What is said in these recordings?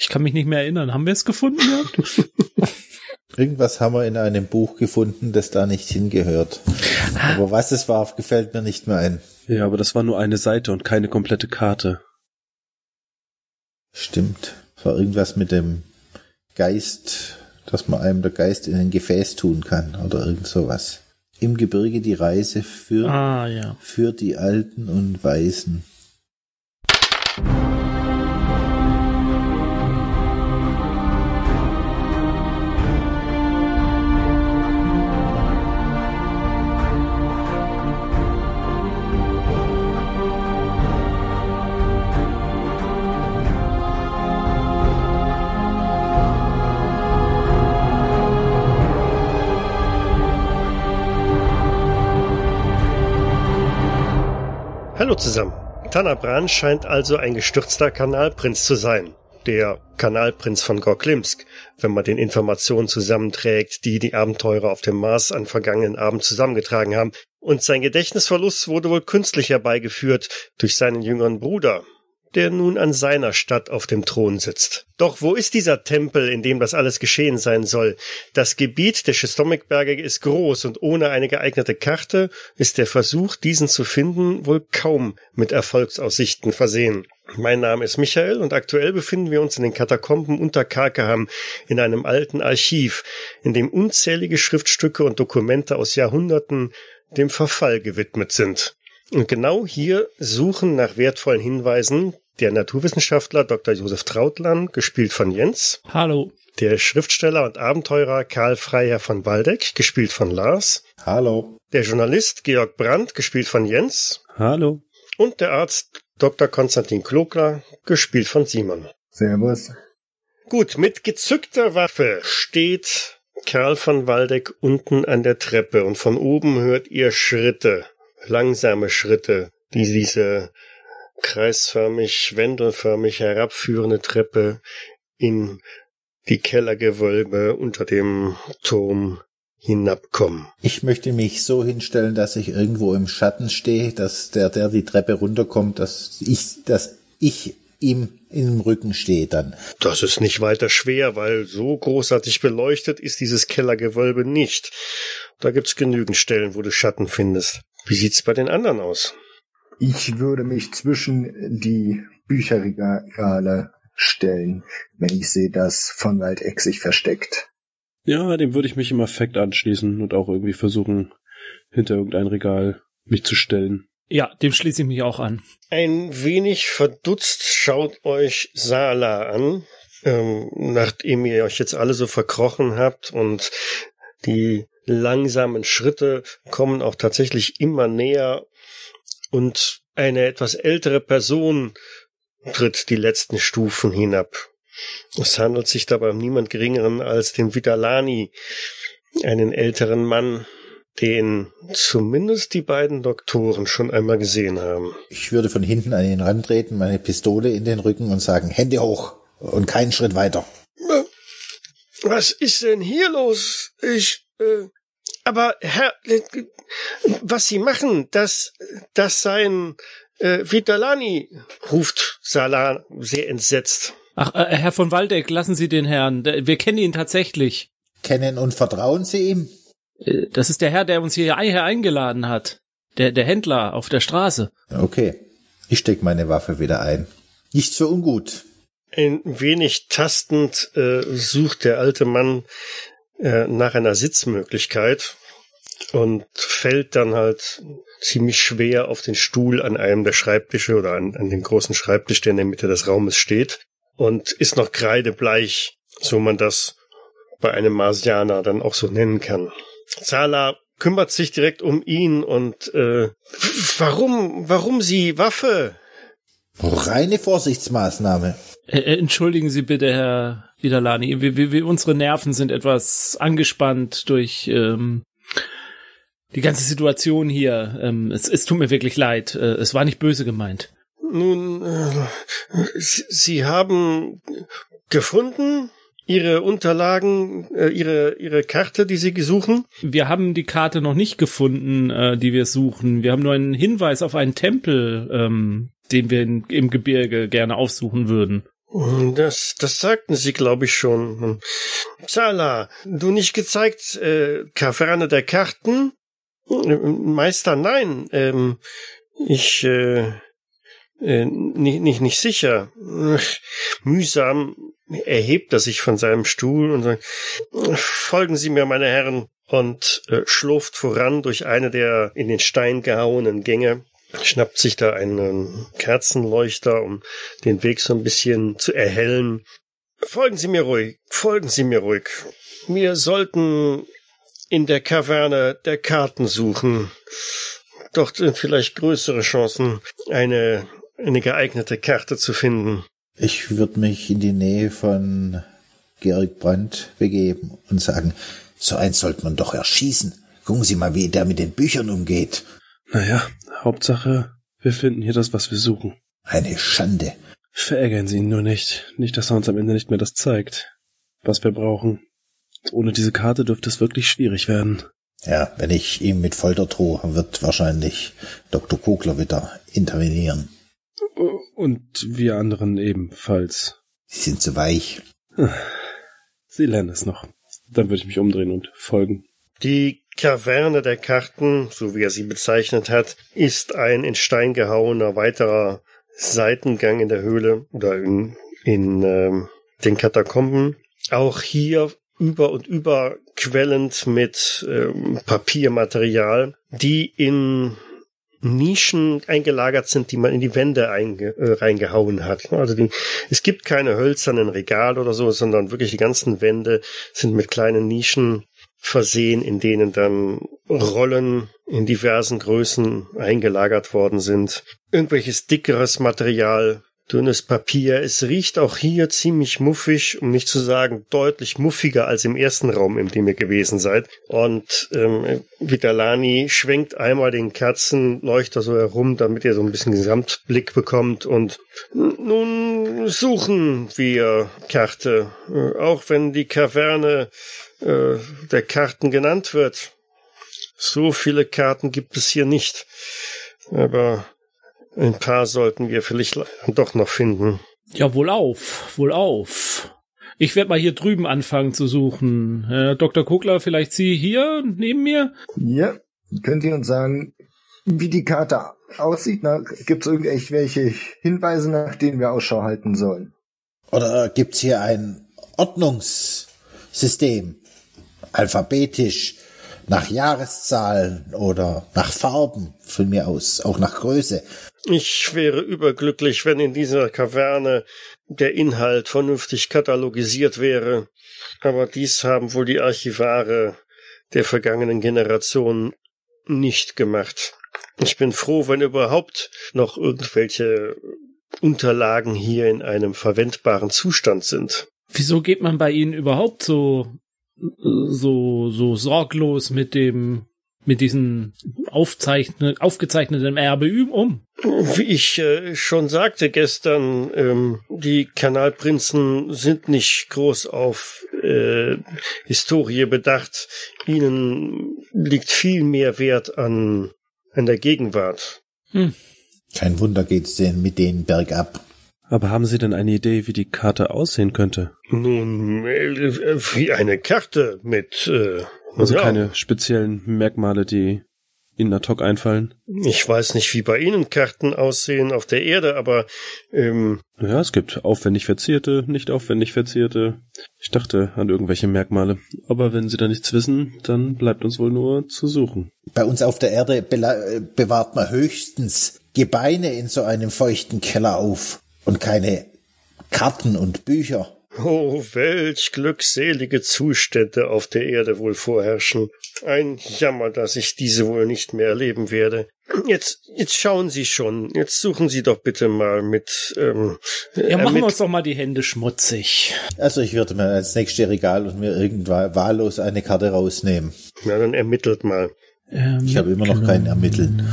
Ich kann mich nicht mehr erinnern. Haben wir es gefunden gehabt? Irgendwas haben wir in einem Buch gefunden, das da nicht hingehört. Aber was es war, gefällt mir nicht mehr ein. Ja, aber das war nur eine Seite und keine komplette Karte. Stimmt. Es war irgendwas mit dem Geist, dass man einem der Geist in ein Gefäß tun kann oder irgend sowas. Im Gebirge die Reise für, ah, ja. für die Alten und Weisen. Zusammen. Tanabran scheint also ein gestürzter Kanalprinz zu sein. Der Kanalprinz von Gorklimsk, wenn man den Informationen zusammenträgt, die die Abenteurer auf dem Mars an vergangenen Abend zusammengetragen haben. Und sein Gedächtnisverlust wurde wohl künstlich herbeigeführt durch seinen jüngeren Bruder, der nun an seiner Stadt auf dem Thron sitzt. Doch wo ist dieser Tempel, in dem das alles geschehen sein soll? Das Gebiet der Schistomikberge ist groß und ohne eine geeignete Karte ist der Versuch, diesen zu finden, wohl kaum mit Erfolgsaussichten versehen. Mein Name ist Michael und aktuell befinden wir uns in den Katakomben unter Karkeham in einem alten Archiv, in dem unzählige Schriftstücke und Dokumente aus Jahrhunderten dem Verfall gewidmet sind. Und genau hier suchen nach wertvollen Hinweisen der Naturwissenschaftler Dr. Josef Trautmann, gespielt von Jens. Hallo. Der Schriftsteller und Abenteurer Karl Freiherr von Waldeck, gespielt von Lars. Hallo. Der Journalist Georg Brandt, gespielt von Jens. Hallo. Und der Arzt Dr. Konstantin Klokler, gespielt von Simon. Servus. Gut, mit gezückter Waffe steht Karl von Waldeck unten an der Treppe und von oben hört ihr Schritte langsame Schritte, die diese kreisförmig, wendelförmig herabführende Treppe in die Kellergewölbe unter dem Turm hinabkommen. Ich möchte mich so hinstellen, dass ich irgendwo im Schatten stehe, dass der, der die Treppe runterkommt, dass ich, dass ich ihm im Rücken stehe dann. Das ist nicht weiter schwer, weil so großartig beleuchtet ist dieses Kellergewölbe nicht. Da gibt's genügend Stellen, wo du Schatten findest. Wie sieht's bei den anderen aus? Ich würde mich zwischen die Bücherregale stellen, wenn ich sehe, dass von Waldeck sich versteckt. Ja, dem würde ich mich im Affekt anschließen und auch irgendwie versuchen, hinter irgendein Regal mich zu stellen. Ja, dem schließe ich mich auch an. Ein wenig verdutzt schaut euch Sala an, ähm, nachdem ihr euch jetzt alle so verkrochen habt und die langsamen Schritte kommen auch tatsächlich immer näher und eine etwas ältere Person tritt die letzten Stufen hinab. Es handelt sich dabei um niemand geringeren als den Vitalani, einen älteren Mann, den zumindest die beiden Doktoren schon einmal gesehen haben. Ich würde von hinten an ihn rantreten, meine Pistole in den Rücken und sagen, Hände hoch und keinen Schritt weiter. Was ist denn hier los? Ich, äh, aber Herr, äh, was Sie machen, das, das sein äh, Vitalani, ruft Salah sehr entsetzt. Ach, äh, Herr von Waldeck, lassen Sie den Herrn. Wir kennen ihn tatsächlich. Kennen und vertrauen Sie ihm? Äh, das ist der Herr, der uns hierher eingeladen hat. Der, der Händler auf der Straße. Okay. Ich steck meine Waffe wieder ein. Nichts für ungut. Ein wenig tastend äh, sucht der alte Mann äh, nach einer Sitzmöglichkeit und fällt dann halt ziemlich schwer auf den Stuhl an einem der Schreibtische oder an, an dem großen Schreibtisch, der in der Mitte des Raumes steht und ist noch kreidebleich, so man das bei einem Marsianer dann auch so nennen kann. Zala kümmert sich direkt um ihn und äh, warum, warum sie Waffe? Reine Vorsichtsmaßnahme. Äh, entschuldigen Sie bitte, Herr Vidalani. Wir, wir, wir, unsere Nerven sind etwas angespannt durch ähm, die ganze Situation hier. Ähm, es, es tut mir wirklich leid. Äh, es war nicht böse gemeint. Nun, äh, Sie haben gefunden Ihre Unterlagen, äh, Ihre Ihre Karte, die Sie suchen? Wir haben die Karte noch nicht gefunden, äh, die wir suchen. Wir haben nur einen Hinweis auf einen Tempel, ähm, den wir in, im Gebirge gerne aufsuchen würden. Das, das sagten Sie, glaube ich, schon. Zala, du nicht gezeigt, äh, Kaverne der Karten? Meister, nein. Ähm, ich, äh, äh, nicht, nicht, nicht sicher. Mühsam erhebt er sich von seinem Stuhl und sagt, folgen Sie mir, meine Herren, und äh, schlurft voran durch eine der in den Stein gehauenen Gänge, schnappt sich da einen Kerzenleuchter, um den Weg so ein bisschen zu erhellen. Folgen Sie mir ruhig, folgen Sie mir ruhig. Wir sollten in der Kaverne der Karten suchen. Dort sind vielleicht größere Chancen, eine, eine geeignete Karte zu finden. Ich würde mich in die Nähe von Georg Brandt begeben und sagen, so eins sollte man doch erschießen. Gucken Sie mal, wie der mit den Büchern umgeht. Naja, Hauptsache, wir finden hier das, was wir suchen. Eine Schande. Verärgern Sie ihn nur nicht. Nicht, dass er uns am Ende nicht mehr das zeigt, was wir brauchen. Ohne diese Karte dürfte es wirklich schwierig werden. Ja, wenn ich ihm mit Folter drohe, wird wahrscheinlich Dr. Kogler wieder intervenieren. Und wir anderen ebenfalls. Sie sind zu weich. Sie lernen es noch. Dann würde ich mich umdrehen und folgen. Die Kaverne der Karten, so wie er sie bezeichnet hat, ist ein in Stein gehauener weiterer Seitengang in der Höhle oder in, in ähm, den Katakomben. Auch hier über und über quellend mit ähm, Papiermaterial, die in Nischen eingelagert sind, die man in die Wände einge, äh, reingehauen hat. Also die, es gibt keine hölzernen Regale oder so, sondern wirklich die ganzen Wände sind mit kleinen Nischen versehen, in denen dann Rollen in diversen Größen eingelagert worden sind. Irgendwelches dickeres Material dünnes Papier. Es riecht auch hier ziemlich muffig, um nicht zu sagen deutlich muffiger als im ersten Raum, in dem ihr gewesen seid. Und ähm, Vitalani schwenkt einmal den Kerzenleuchter so herum, damit ihr so ein bisschen Gesamtblick bekommt. Und nun suchen wir Karte, äh, auch wenn die Kaverne äh, der Karten genannt wird. So viele Karten gibt es hier nicht. Aber ein paar sollten wir vielleicht doch noch finden. Ja, wohlauf, wohlauf. Ich werde mal hier drüben anfangen zu suchen. Äh, Dr. Kugler, vielleicht Sie hier neben mir? Ja, könnt ihr uns sagen, wie die Karte aussieht? Gibt es irgendwelche Hinweise, nach denen wir Ausschau halten sollen? Oder gibt's hier ein Ordnungssystem? Alphabetisch, nach Jahreszahlen oder nach Farben von mir aus, auch nach Größe. Ich wäre überglücklich, wenn in dieser Kaverne der Inhalt vernünftig katalogisiert wäre, aber dies haben wohl die Archivare der vergangenen Generationen nicht gemacht. Ich bin froh, wenn überhaupt noch irgendwelche Unterlagen hier in einem verwendbaren Zustand sind. Wieso geht man bei Ihnen überhaupt so so so sorglos mit dem mit diesem aufzeichnet, aufgezeichneten Erbe um? Wie ich äh, schon sagte gestern, ähm, die Kanalprinzen sind nicht groß auf äh, Historie bedacht. Ihnen liegt viel mehr Wert an, an der Gegenwart. Hm. Kein Wunder geht's denen mit denen bergab. Aber haben Sie denn eine Idee, wie die Karte aussehen könnte? Nun, äh, wie eine Karte mit äh, also ja. keine speziellen Merkmale, die Ihnen ad hoc einfallen? Ich weiß nicht, wie bei Ihnen Karten aussehen auf der Erde, aber ähm, ja, es gibt aufwendig verzierte, nicht aufwendig verzierte. Ich dachte an irgendwelche Merkmale. Aber wenn Sie da nichts wissen, dann bleibt uns wohl nur zu suchen. Bei uns auf der Erde bewahrt man höchstens Gebeine in so einem feuchten Keller auf und keine Karten und Bücher. Oh, welch glückselige Zustände auf der Erde wohl vorherrschen. Ein Jammer, dass ich diese wohl nicht mehr erleben werde. Jetzt, jetzt schauen Sie schon. Jetzt suchen Sie doch bitte mal mit. Ähm, ja, machen wir uns doch mal die Hände schmutzig. Also ich würde mir als nächste Regal und mir irgendwann wahllos eine Karte rausnehmen. Na, dann ermittelt mal. Ähm, ich habe immer noch keinen ermitteln.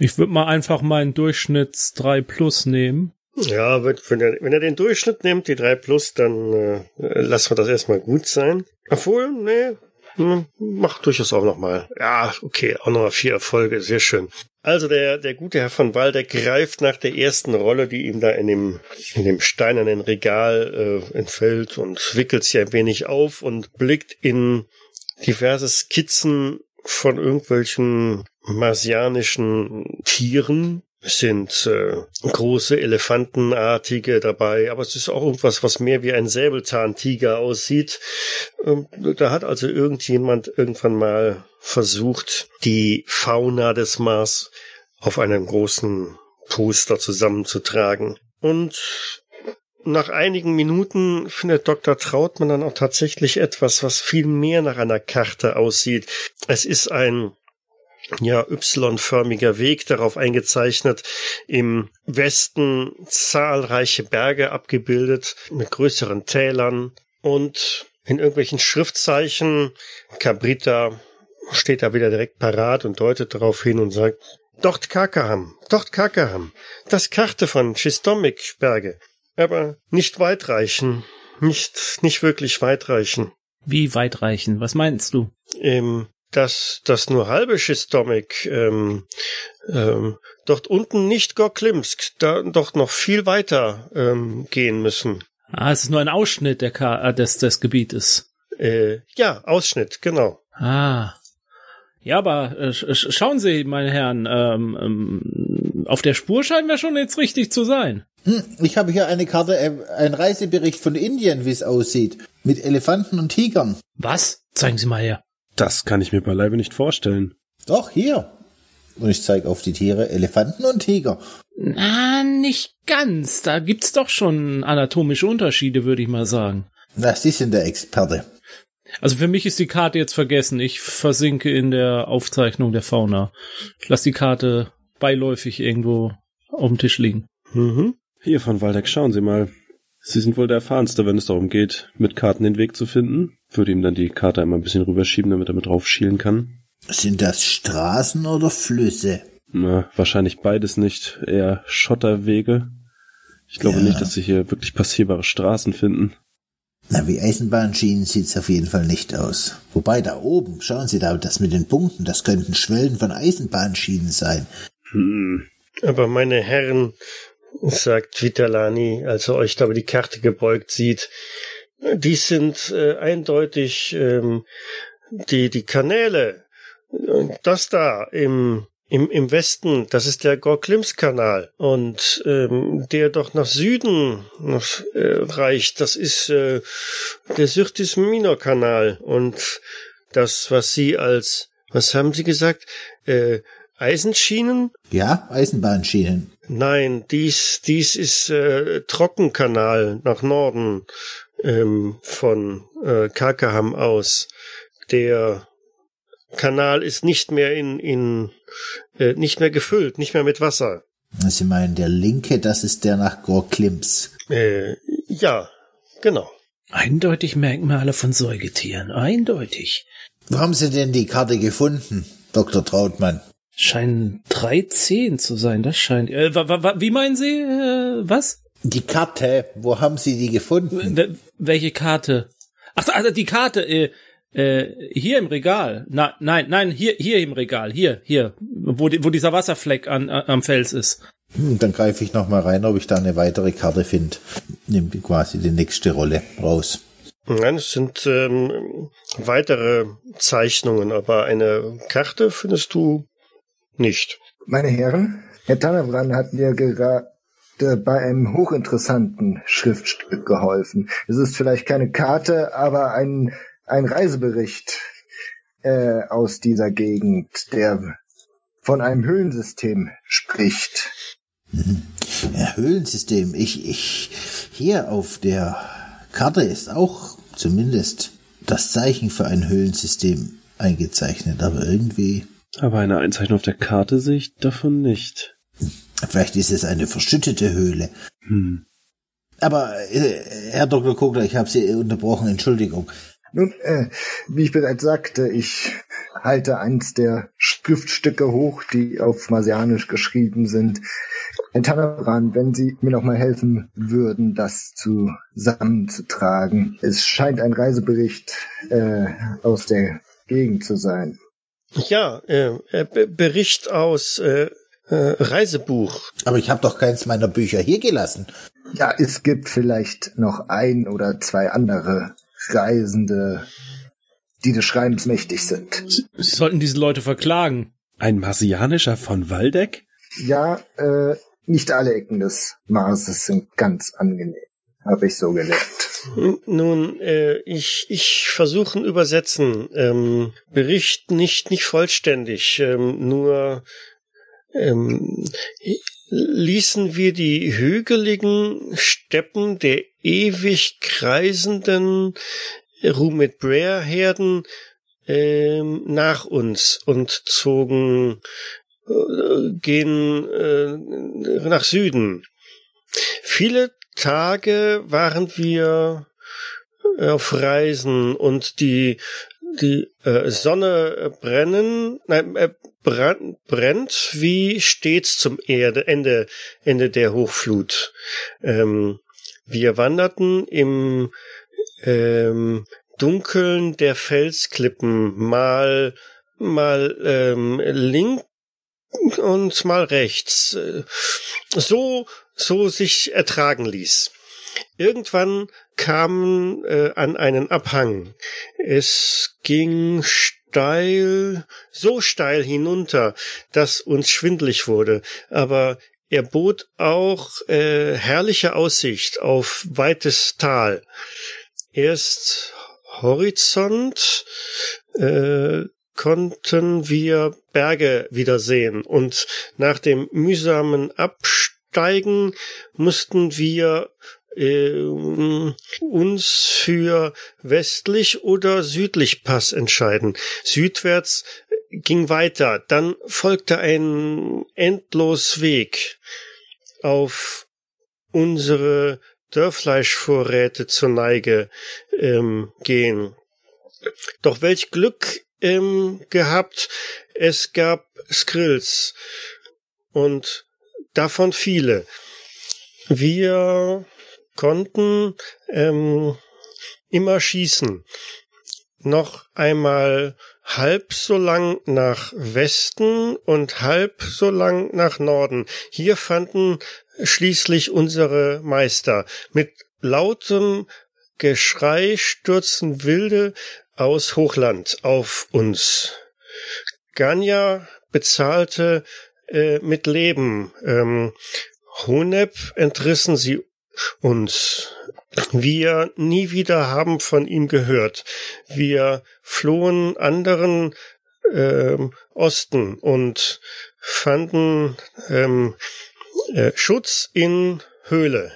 Ich würde mal einfach meinen Durchschnitts 3 Plus nehmen. Ja, wenn er, wenn er den Durchschnitt nimmt, die 3 Plus, dann äh, lassen wir das erstmal gut sein. Obwohl, nee, hm, macht durchaus auch nochmal. Ja, okay, auch nochmal vier Erfolge, sehr schön. Also der, der gute Herr von Waldeck greift nach der ersten Rolle, die ihm da in dem, in dem steinernen Regal äh, entfällt und wickelt sie ein wenig auf und blickt in diverse Skizzen von irgendwelchen marsianischen Tieren. Es sind äh, große Elefantenartige dabei, aber es ist auch irgendwas, was mehr wie ein Säbelzahntiger aussieht. Ähm, da hat also irgendjemand irgendwann mal versucht, die Fauna des Mars auf einem großen Poster zusammenzutragen. Und nach einigen Minuten findet Dr. Trautmann dann auch tatsächlich etwas, was viel mehr nach einer Karte aussieht. Es ist ein ja, Y-förmiger Weg darauf eingezeichnet, im Westen zahlreiche Berge abgebildet mit größeren Tälern und in irgendwelchen Schriftzeichen Cabrita steht da wieder direkt parat und deutet darauf hin und sagt, dort Kakaham, dort Kakaham, das Karte von Chistomik-Berge, aber nicht weitreichen, nicht, nicht wirklich weitreichen. Wie weitreichen? Was meinst du? Ähm, dass das nur halbe Schistomik, ähm, ähm, dort unten nicht Gorklimsk, da doch noch viel weiter ähm, gehen müssen. Ah, es ist nur ein Ausschnitt der Ka äh, des, des Gebietes. Äh, ja, Ausschnitt, genau. Ah. Ja, aber äh, sch schauen Sie, meine Herren, ähm, ähm, auf der Spur scheinen wir schon jetzt richtig zu sein. Hm, ich habe hier eine Karte, äh, ein Reisebericht von Indien, wie es aussieht. Mit Elefanten und Tigern. Was? Zeigen Sie mal her. Das kann ich mir beileibe nicht vorstellen. Doch, hier. Und ich zeige auf die Tiere Elefanten und Tiger. Na, nicht ganz. Da gibt's doch schon anatomische Unterschiede, würde ich mal sagen. Na, Sie sind der Experte. Also für mich ist die Karte jetzt vergessen. Ich versinke in der Aufzeichnung der Fauna. Ich lass die Karte beiläufig irgendwo auf dem Tisch liegen. Mhm. Hier von Waldeck, schauen Sie mal. Sie sind wohl der Erfahrenste, wenn es darum geht, mit Karten den Weg zu finden. Würde ihm dann die Karte einmal ein bisschen rüberschieben, damit er mit drauf schielen kann. Sind das Straßen oder Flüsse? Na, wahrscheinlich beides nicht. Eher Schotterwege. Ich glaube Ja. nicht, dass Sie hier wirklich passierbare Straßen finden. Na, wie Eisenbahnschienen sieht's auf jeden Fall nicht aus. Wobei da oben, schauen Sie da, das mit den Punkten, das könnten Schwellen von Eisenbahnschienen sein. Hm. Aber meine Herren, sagt Vitalani, als er euch da über die Karte gebeugt sieht, die sind äh, eindeutig ähm, die, die Kanäle. Das da im, im, im Westen, das ist der Gorklims-Kanal. Und ähm, der doch nach Süden äh, reicht, das ist äh, der Syrtis-Minor-Kanal. Und das, was Sie als, was haben Sie gesagt, äh, Eisenschienen? Ja, Eisenbahnschienen. Nein, dies, dies ist äh, Trockenkanal nach Norden ähm, von äh, Kakaham aus. Der Kanal ist nicht mehr in, in äh, nicht mehr gefüllt, nicht mehr mit Wasser. Sie meinen, der linke, das ist der nach Gorklims. Äh, ja, genau. Eindeutig Merkmale von Säugetieren. Eindeutig. Wo haben Sie denn die Karte gefunden, Dr. Trautmann? Scheinen 13 zu sein, das scheint. Äh, wa, wa, wa, wie meinen Sie? Äh, was? Die Karte, wo haben Sie die gefunden? W welche Karte? Ach, also die Karte, äh, äh, hier im Regal. Na, nein, nein, hier, hier im Regal. Hier, hier. Wo, die, wo dieser Wasserfleck an, an, am Fels ist. Hm, dann greife ich noch mal rein, ob ich da eine weitere Karte finde. Nimm quasi die nächste Rolle raus. Nein, es sind ähm, weitere Zeichnungen, aber eine Karte findest du nicht. Meine Herren, Herr Tannebrand hat mir gerade bei einem hochinteressanten Schriftstück geholfen. Es ist vielleicht keine Karte, aber ein, ein Reisebericht äh, aus dieser Gegend, der von einem Höhlensystem spricht. Ja, Höhlensystem. Ich, ich, hier auf der Karte ist auch zumindest das Zeichen für ein Höhlensystem eingezeichnet, aber irgendwie, Aber eine Einzeichnung auf der Karte sehe ich davon nicht. vielleicht ist es eine verschüttete Höhle. Hm. Aber, äh, Herr Dr. Kogler, ich habe Sie unterbrochen, Entschuldigung. Nun, äh, wie ich bereits sagte, ich halte eins der Schriftstücke hoch, die auf Marsianisch geschrieben sind. Herr Tannebrand, wenn Sie mir noch mal helfen würden, das zusammenzutragen. Es scheint ein Reisebericht äh, aus der Gegend zu sein. Ja, äh, Bericht aus äh, äh, Reisebuch. Aber ich habe doch keins meiner Bücher hier gelassen. Ja, es gibt vielleicht noch ein oder zwei andere Reisende, die des Schreibens mächtig sind. Sie sollten diese Leute verklagen. Ein marsianischer von Waldeck? Ja, äh, nicht alle Ecken des Marses sind ganz angenehm, habe ich so gelernt. Nun, äh, ich ich versuche übersetzen. Ähm, Bericht nicht nicht vollständig, ähm, nur ähm, ließen wir die hügeligen Steppen der ewig kreisenden Rumit Brer Herden ähm, nach uns und zogen äh, gehen äh, nach Süden. Viele Tage waren wir auf Reisen und die die äh, Sonne brennen, nein, äh, brennt, brennt wie stets zum Erde, Ende, Ende der Hochflut. Ähm, wir wanderten im ähm, Dunkeln der Felsklippen mal mal ähm, links und mal rechts, äh, so so sich ertragen ließ. Irgendwann kamen äh, an einen Abhang. Es ging steil, so steil hinunter, dass uns schwindlig wurde, aber er bot auch äh, herrliche Aussicht auf weites Tal. Erst Horizont äh, konnten wir Berge wiedersehen und nach dem mühsamen Absteigen mussten wir äh, uns für westlich oder südlich Pass entscheiden. Südwärts ging weiter, dann folgte ein endlos Weg auf unsere Dörrfleischvorräte zur Neige ähm, gehen. Doch welch Glück ähm, gehabt, es gab Skrills und davon viele. Wir konnten ähm, immer schießen. Noch einmal halb so lang nach Westen und halb so lang nach Norden. Hier fanden schließlich unsere Meister. Mit lautem Geschrei stürzen Wilde aus Hochland auf uns. Ganya bezahlte äh, mit Leben. Ähm, Honeb entrissen sie uns. Wir nie wieder haben von ihm gehört. Wir flohen anderen ähm, Osten und fanden ähm, äh, Schutz in Höhle.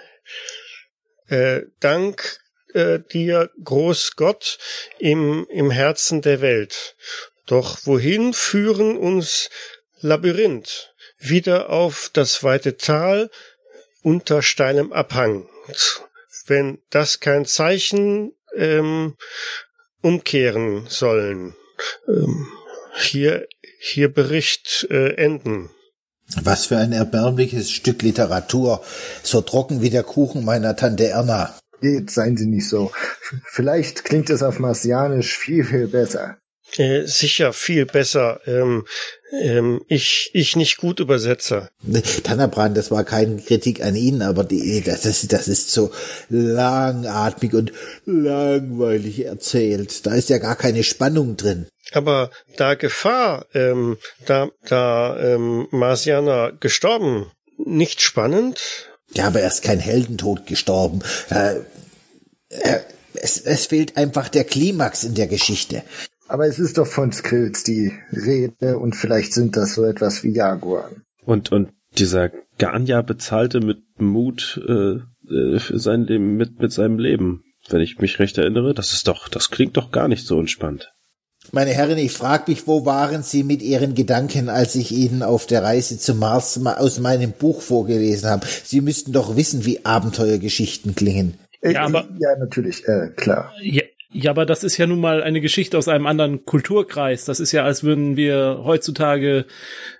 Äh, dank äh, dir, groß Gott, im, im Herzen der Welt. Doch wohin führen uns Labyrinth? Wieder auf das weite Tal unter steilem Abhang. Wenn das kein Zeichen ähm, umkehren sollen. Ähm, hier, hier Bericht äh, enden. Was für ein erbärmliches Stück Literatur, so trocken wie der Kuchen meiner Tante Erna. Jetzt seien Sie nicht so. Vielleicht klingt es auf Marsianisch viel, viel besser. Äh, sicher viel besser. Ähm, ähm, ich, ich nicht gut Übersetzer. Tannerbrand, das war keine Kritik an Ihnen, aber die, das, ist, das ist so langatmig und langweilig erzählt. Da ist ja gar keine Spannung drin. Aber da Gefahr, ähm, da, da ähm, Marsianer gestorben, nicht spannend? Ja, aber er ist kein Heldentod gestorben. Äh, äh, es, es fehlt einfach der Klimax in der Geschichte. Aber es ist doch von Skrills die Rede und vielleicht sind das so etwas wie Jaguar. Und, und dieser Ganya bezahlte mit Mut äh, äh, für sein Leben, mit, mit seinem Leben. Wenn ich mich recht erinnere, das ist doch, das klingt doch gar nicht so entspannt. Meine Herren, ich frage mich, wo waren Sie mit Ihren Gedanken, als ich Ihnen auf der Reise zum Mars aus meinem Buch vorgelesen habe? Sie müssten doch wissen, wie Abenteuergeschichten klingen. Äh, Ja, aber- ja, natürlich, äh, klar. Ja, ja, aber das ist ja nun mal eine Geschichte aus einem anderen Kulturkreis. Das ist ja, als würden wir heutzutage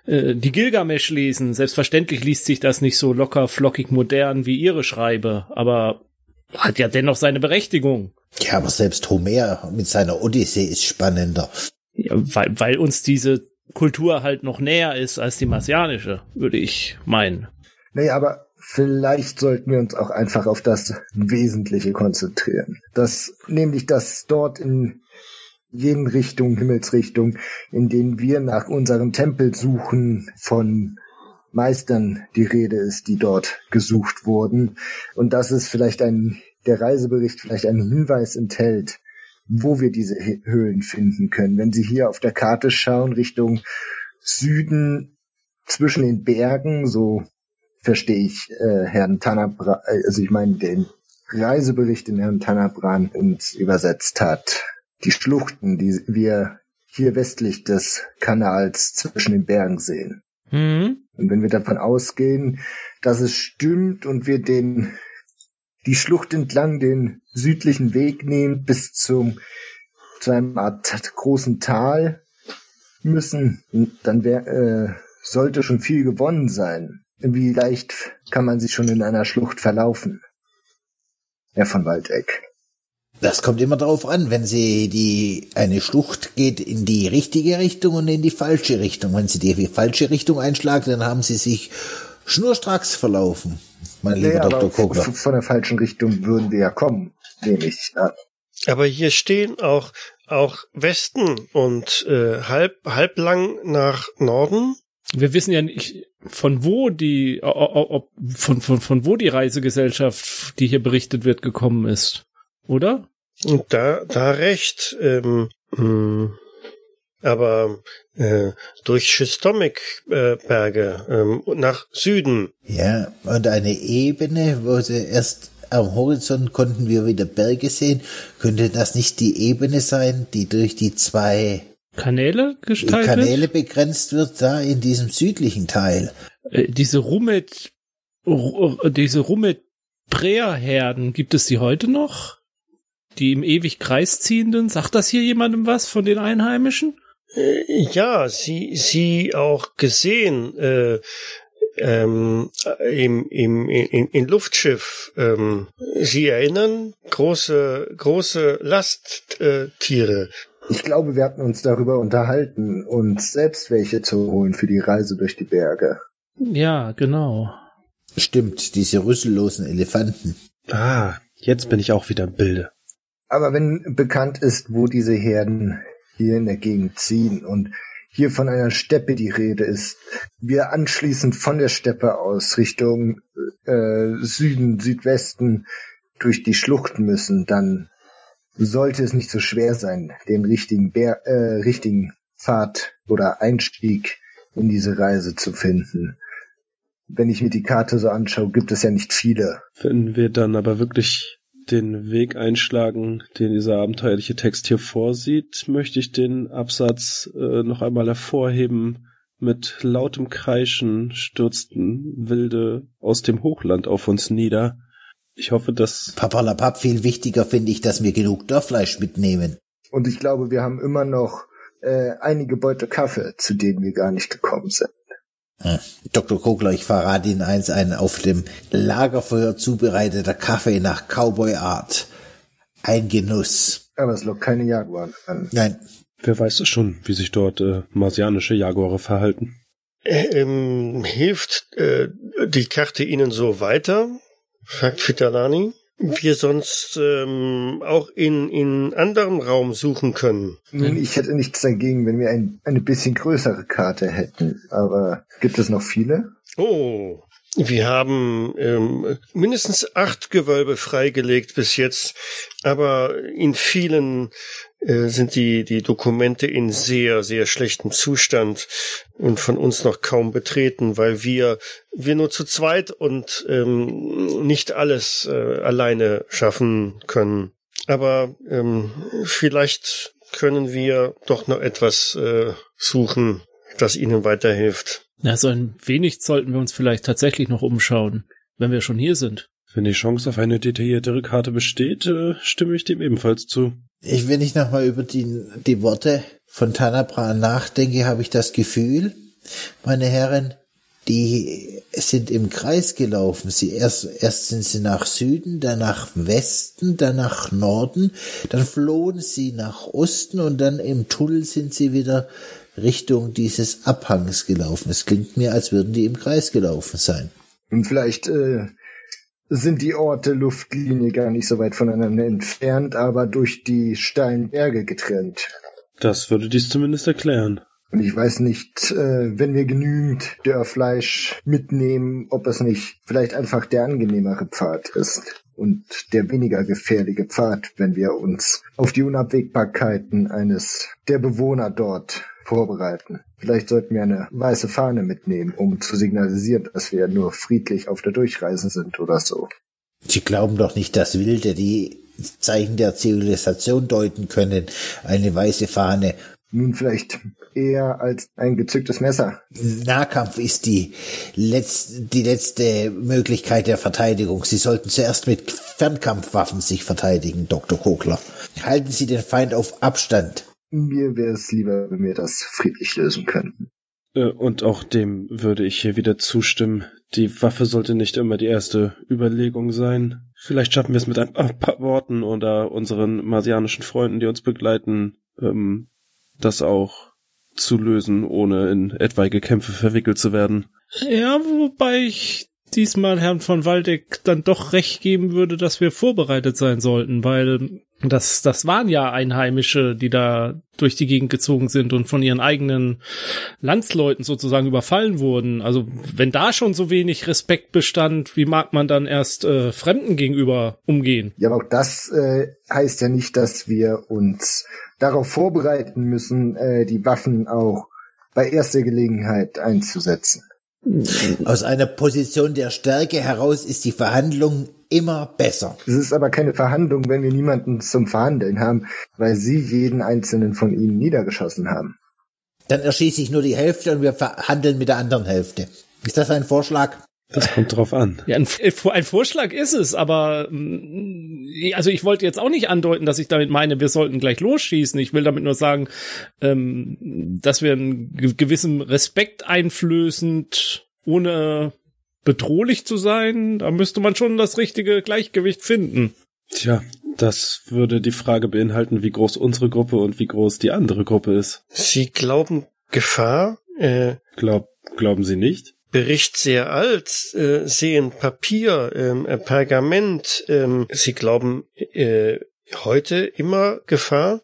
äh, die Gilgamesch lesen. Selbstverständlich liest sich das nicht so locker, flockig, modern wie Ihre Schreibe, aber hat ja dennoch seine Berechtigung. Ja, aber selbst Homer mit seiner Odyssee ist spannender. Ja, weil, weil uns diese Kultur halt noch näher ist als die marsianische, würde ich meinen. Nee, aber vielleicht sollten wir uns auch einfach auf das Wesentliche konzentrieren. Das, nämlich, dass dort in jenen Richtungen, Himmelsrichtungen, in denen wir nach unserem Tempel suchen, von Meistern die Rede ist, die dort gesucht wurden. Und dass es vielleicht ein, der Reisebericht vielleicht einen Hinweis enthält, wo wir diese Höhlen finden können. Wenn Sie hier auf der Karte schauen, Richtung Süden zwischen den Bergen, so verstehe ich äh, Herrn Tanabran, also ich meine den Reisebericht, den Herrn Tanabran uns übersetzt hat. Die Schluchten, die wir hier westlich des Kanals zwischen den Bergen sehen. Mhm. Und wenn wir davon ausgehen, dass es stimmt und wir den die Schlucht entlang den südlichen Weg nehmen bis zum zu einem Art großen Tal müssen, dann wär, äh, sollte schon viel gewonnen sein. Wie leicht kann man sich schon in einer Schlucht verlaufen? Herr von Waldeck. Das kommt immer darauf an, wenn sie die, eine Schlucht geht in die richtige Richtung und in die falsche Richtung. Wenn sie die falsche Richtung einschlagen, dann haben sie sich schnurstracks verlaufen, mein lieber Nee, Dr. aber Kogler. von der falschen Richtung würden wir ja kommen, nehme ich an. Aber hier stehen auch auch Westen und äh, halb halblang nach Norden. Wir wissen ja nicht, von wo die, ob, von, von, von wo die Reisegesellschaft, die hier berichtet wird, gekommen ist. Oder? Und da da recht. Ähm, mh, aber äh, durch Schistomik-Berge ähm, nach Süden. Ja, und eine Ebene, wo sie erst am Horizont konnten wir wieder Berge sehen. Könnte das nicht die Ebene sein, die durch die zwei Kanäle gestaltet? Kanäle begrenzt wird, da in diesem südlichen Teil? Äh, diese Rummet, Ru- diese Rummet Herden, gibt es die heute noch? Die im ewig kreisziehenden? Sagt das hier jemandem was von den Einheimischen? Äh, ja, sie sie auch gesehen. Äh, ähm, im, im, in, in Luftschiff. Ähm, Sie erinnern? Große, große Lasttiere. Ich glaube, wir hatten uns darüber unterhalten, uns selbst welche zu holen für die Reise durch die Berge. Ja, genau. Stimmt, diese rüssellosen Elefanten. Ah, jetzt bin ich auch wieder im Bilde. Aber wenn bekannt ist, wo diese Herden hier in der Gegend ziehen und hier von einer Steppe die Rede ist, wir anschließend von der Steppe aus Richtung äh, Süden, Südwesten durch die Schluchten müssen, dann sollte es nicht so schwer sein, den richtigen, Bär, äh, richtigen Pfad oder Einstieg in diese Reise zu finden. Wenn ich mir die Karte so anschaue, gibt es ja nicht viele. Wenn wir dann aber wirklich den Weg einschlagen, den dieser abenteuerliche Text hier vorsieht, möchte ich den Absatz äh, noch einmal hervorheben. Mit lautem Kreischen stürzten Wilde aus dem Hochland auf uns nieder. Ich hoffe, dass Papalapap, viel wichtiger finde ich, dass wir genug Dorffleisch mitnehmen. Und ich glaube, wir haben immer noch äh, einige Beute Kaffee, zu denen wir gar nicht gekommen sind. Hm. Dr. Kogler, ich verrate Ihnen eins, ein auf dem Lagerfeuer zubereiteter Kaffee nach Cowboy-Art. Ein Genuss. Aber es lockt keine Jaguar an. Nein, wer weiß es schon, wie sich dort äh, marsianische Jaguare verhalten. Ähm, hilft äh, die Karte Ihnen so weiter? Fragt Fitalani. Wir sonst ähm, auch in, in anderem Raum suchen können. Nun, ich hätte nichts dagegen, wenn wir ein, eine bisschen größere Karte hätten. Aber gibt es noch viele? Oh, wir haben ähm, mindestens acht Gewölbe freigelegt bis jetzt, aber in vielen äh, sind die, die Dokumente in sehr, sehr schlechtem Zustand und von uns noch kaum betreten, weil wir, wir nur zu zweit und ähm, nicht alles äh, alleine schaffen können. Aber ähm, vielleicht können wir doch noch etwas äh, suchen, das Ihnen weiterhilft. Ja, so ein wenig sollten wir uns vielleicht tatsächlich noch umschauen, wenn wir schon hier sind. Wenn die Chance auf eine detailliertere Karte besteht, äh, stimme ich dem ebenfalls zu. ich, wenn ich nochmal über die, die Worte von Tanabra nachdenke, habe ich das Gefühl, meine Herren, die sind im Kreis gelaufen. Sie erst, erst sind sie nach Süden, dann nach Westen, dann nach Norden, dann flohen sie nach Osten und dann im Tunnel sind sie wieder Richtung dieses Abhangs gelaufen. Es klingt mir, als würden die im Kreis gelaufen sein. Und vielleicht äh, sind die Orte Luftlinie gar nicht so weit voneinander entfernt, aber durch die steilen Berge getrennt. Das würde dies zumindest erklären. Und ich weiß nicht, äh, wenn wir genügend Dörrfleisch mitnehmen, ob es nicht vielleicht einfach der angenehmere Pfad ist und der weniger gefährliche Pfad, wenn wir uns auf die Unabwägbarkeiten eines der Bewohner dort vorbereiten. Vielleicht sollten wir eine weiße Fahne mitnehmen, um zu signalisieren, dass wir nur friedlich auf der Durchreise sind oder so. Sie glauben doch nicht, dass Wilde die Zeichen der Zivilisation deuten können. Eine weiße Fahne nun vielleicht eher als ein gezücktes Messer. Nahkampf ist die, letzte, die letzte Möglichkeit der Verteidigung. Sie sollten zuerst mit Fernkampfwaffen sich verteidigen, Dr. Kogler. Halten Sie den Feind auf Abstand. Mir wäre es lieber, wenn wir das friedlich lösen könnten. Äh, und auch dem würde ich hier wieder zustimmen. Die Waffe sollte nicht immer die erste Überlegung sein. Vielleicht schaffen wir es mit ein paar Worten oder unseren marsianischen Freunden, die uns begleiten, ähm, das auch zu lösen, ohne in etwaige Kämpfe verwickelt zu werden. Ja, wobei ich diesmal Herrn von Waldeck dann doch recht geben würde, dass wir vorbereitet sein sollten, weil das, das waren ja Einheimische, die da durch die Gegend gezogen sind und von ihren eigenen Landsleuten sozusagen überfallen wurden. Also wenn da schon so wenig Respekt bestand, wie mag man dann erst äh, Fremden gegenüber umgehen? Ja, aber auch das äh, heißt ja nicht, dass wir uns darauf vorbereiten müssen, äh, die Waffen auch bei erster Gelegenheit einzusetzen. Aus einer Position der Stärke heraus ist die Verhandlung immer besser. Es ist aber keine Verhandlung, wenn wir niemanden zum Verhandeln haben, weil sie jeden einzelnen von ihnen niedergeschossen haben. Dann erschieße ich nur die Hälfte und wir verhandeln mit der anderen Hälfte. Ist das ein Vorschlag? Das kommt drauf an. Ja, ein, ein, Vorschlag ist es, aber mm, also ich wollte jetzt auch nicht andeuten, dass ich damit meine, wir sollten gleich losschießen. Ich will damit nur sagen, ähm, dass wir einen gewissen Respekt einflößend, ohne bedrohlich zu sein, da müsste man schon das richtige Gleichgewicht finden. Tja, das würde die Frage beinhalten, wie groß unsere Gruppe und wie groß die andere Gruppe ist. Sie glauben Gefahr? Äh, Glaub, glauben Sie nicht? Bericht sehr alt, äh, sehen Papier, ähm, äh, Pergament. Ähm, Sie glauben äh, heute immer Gefahr?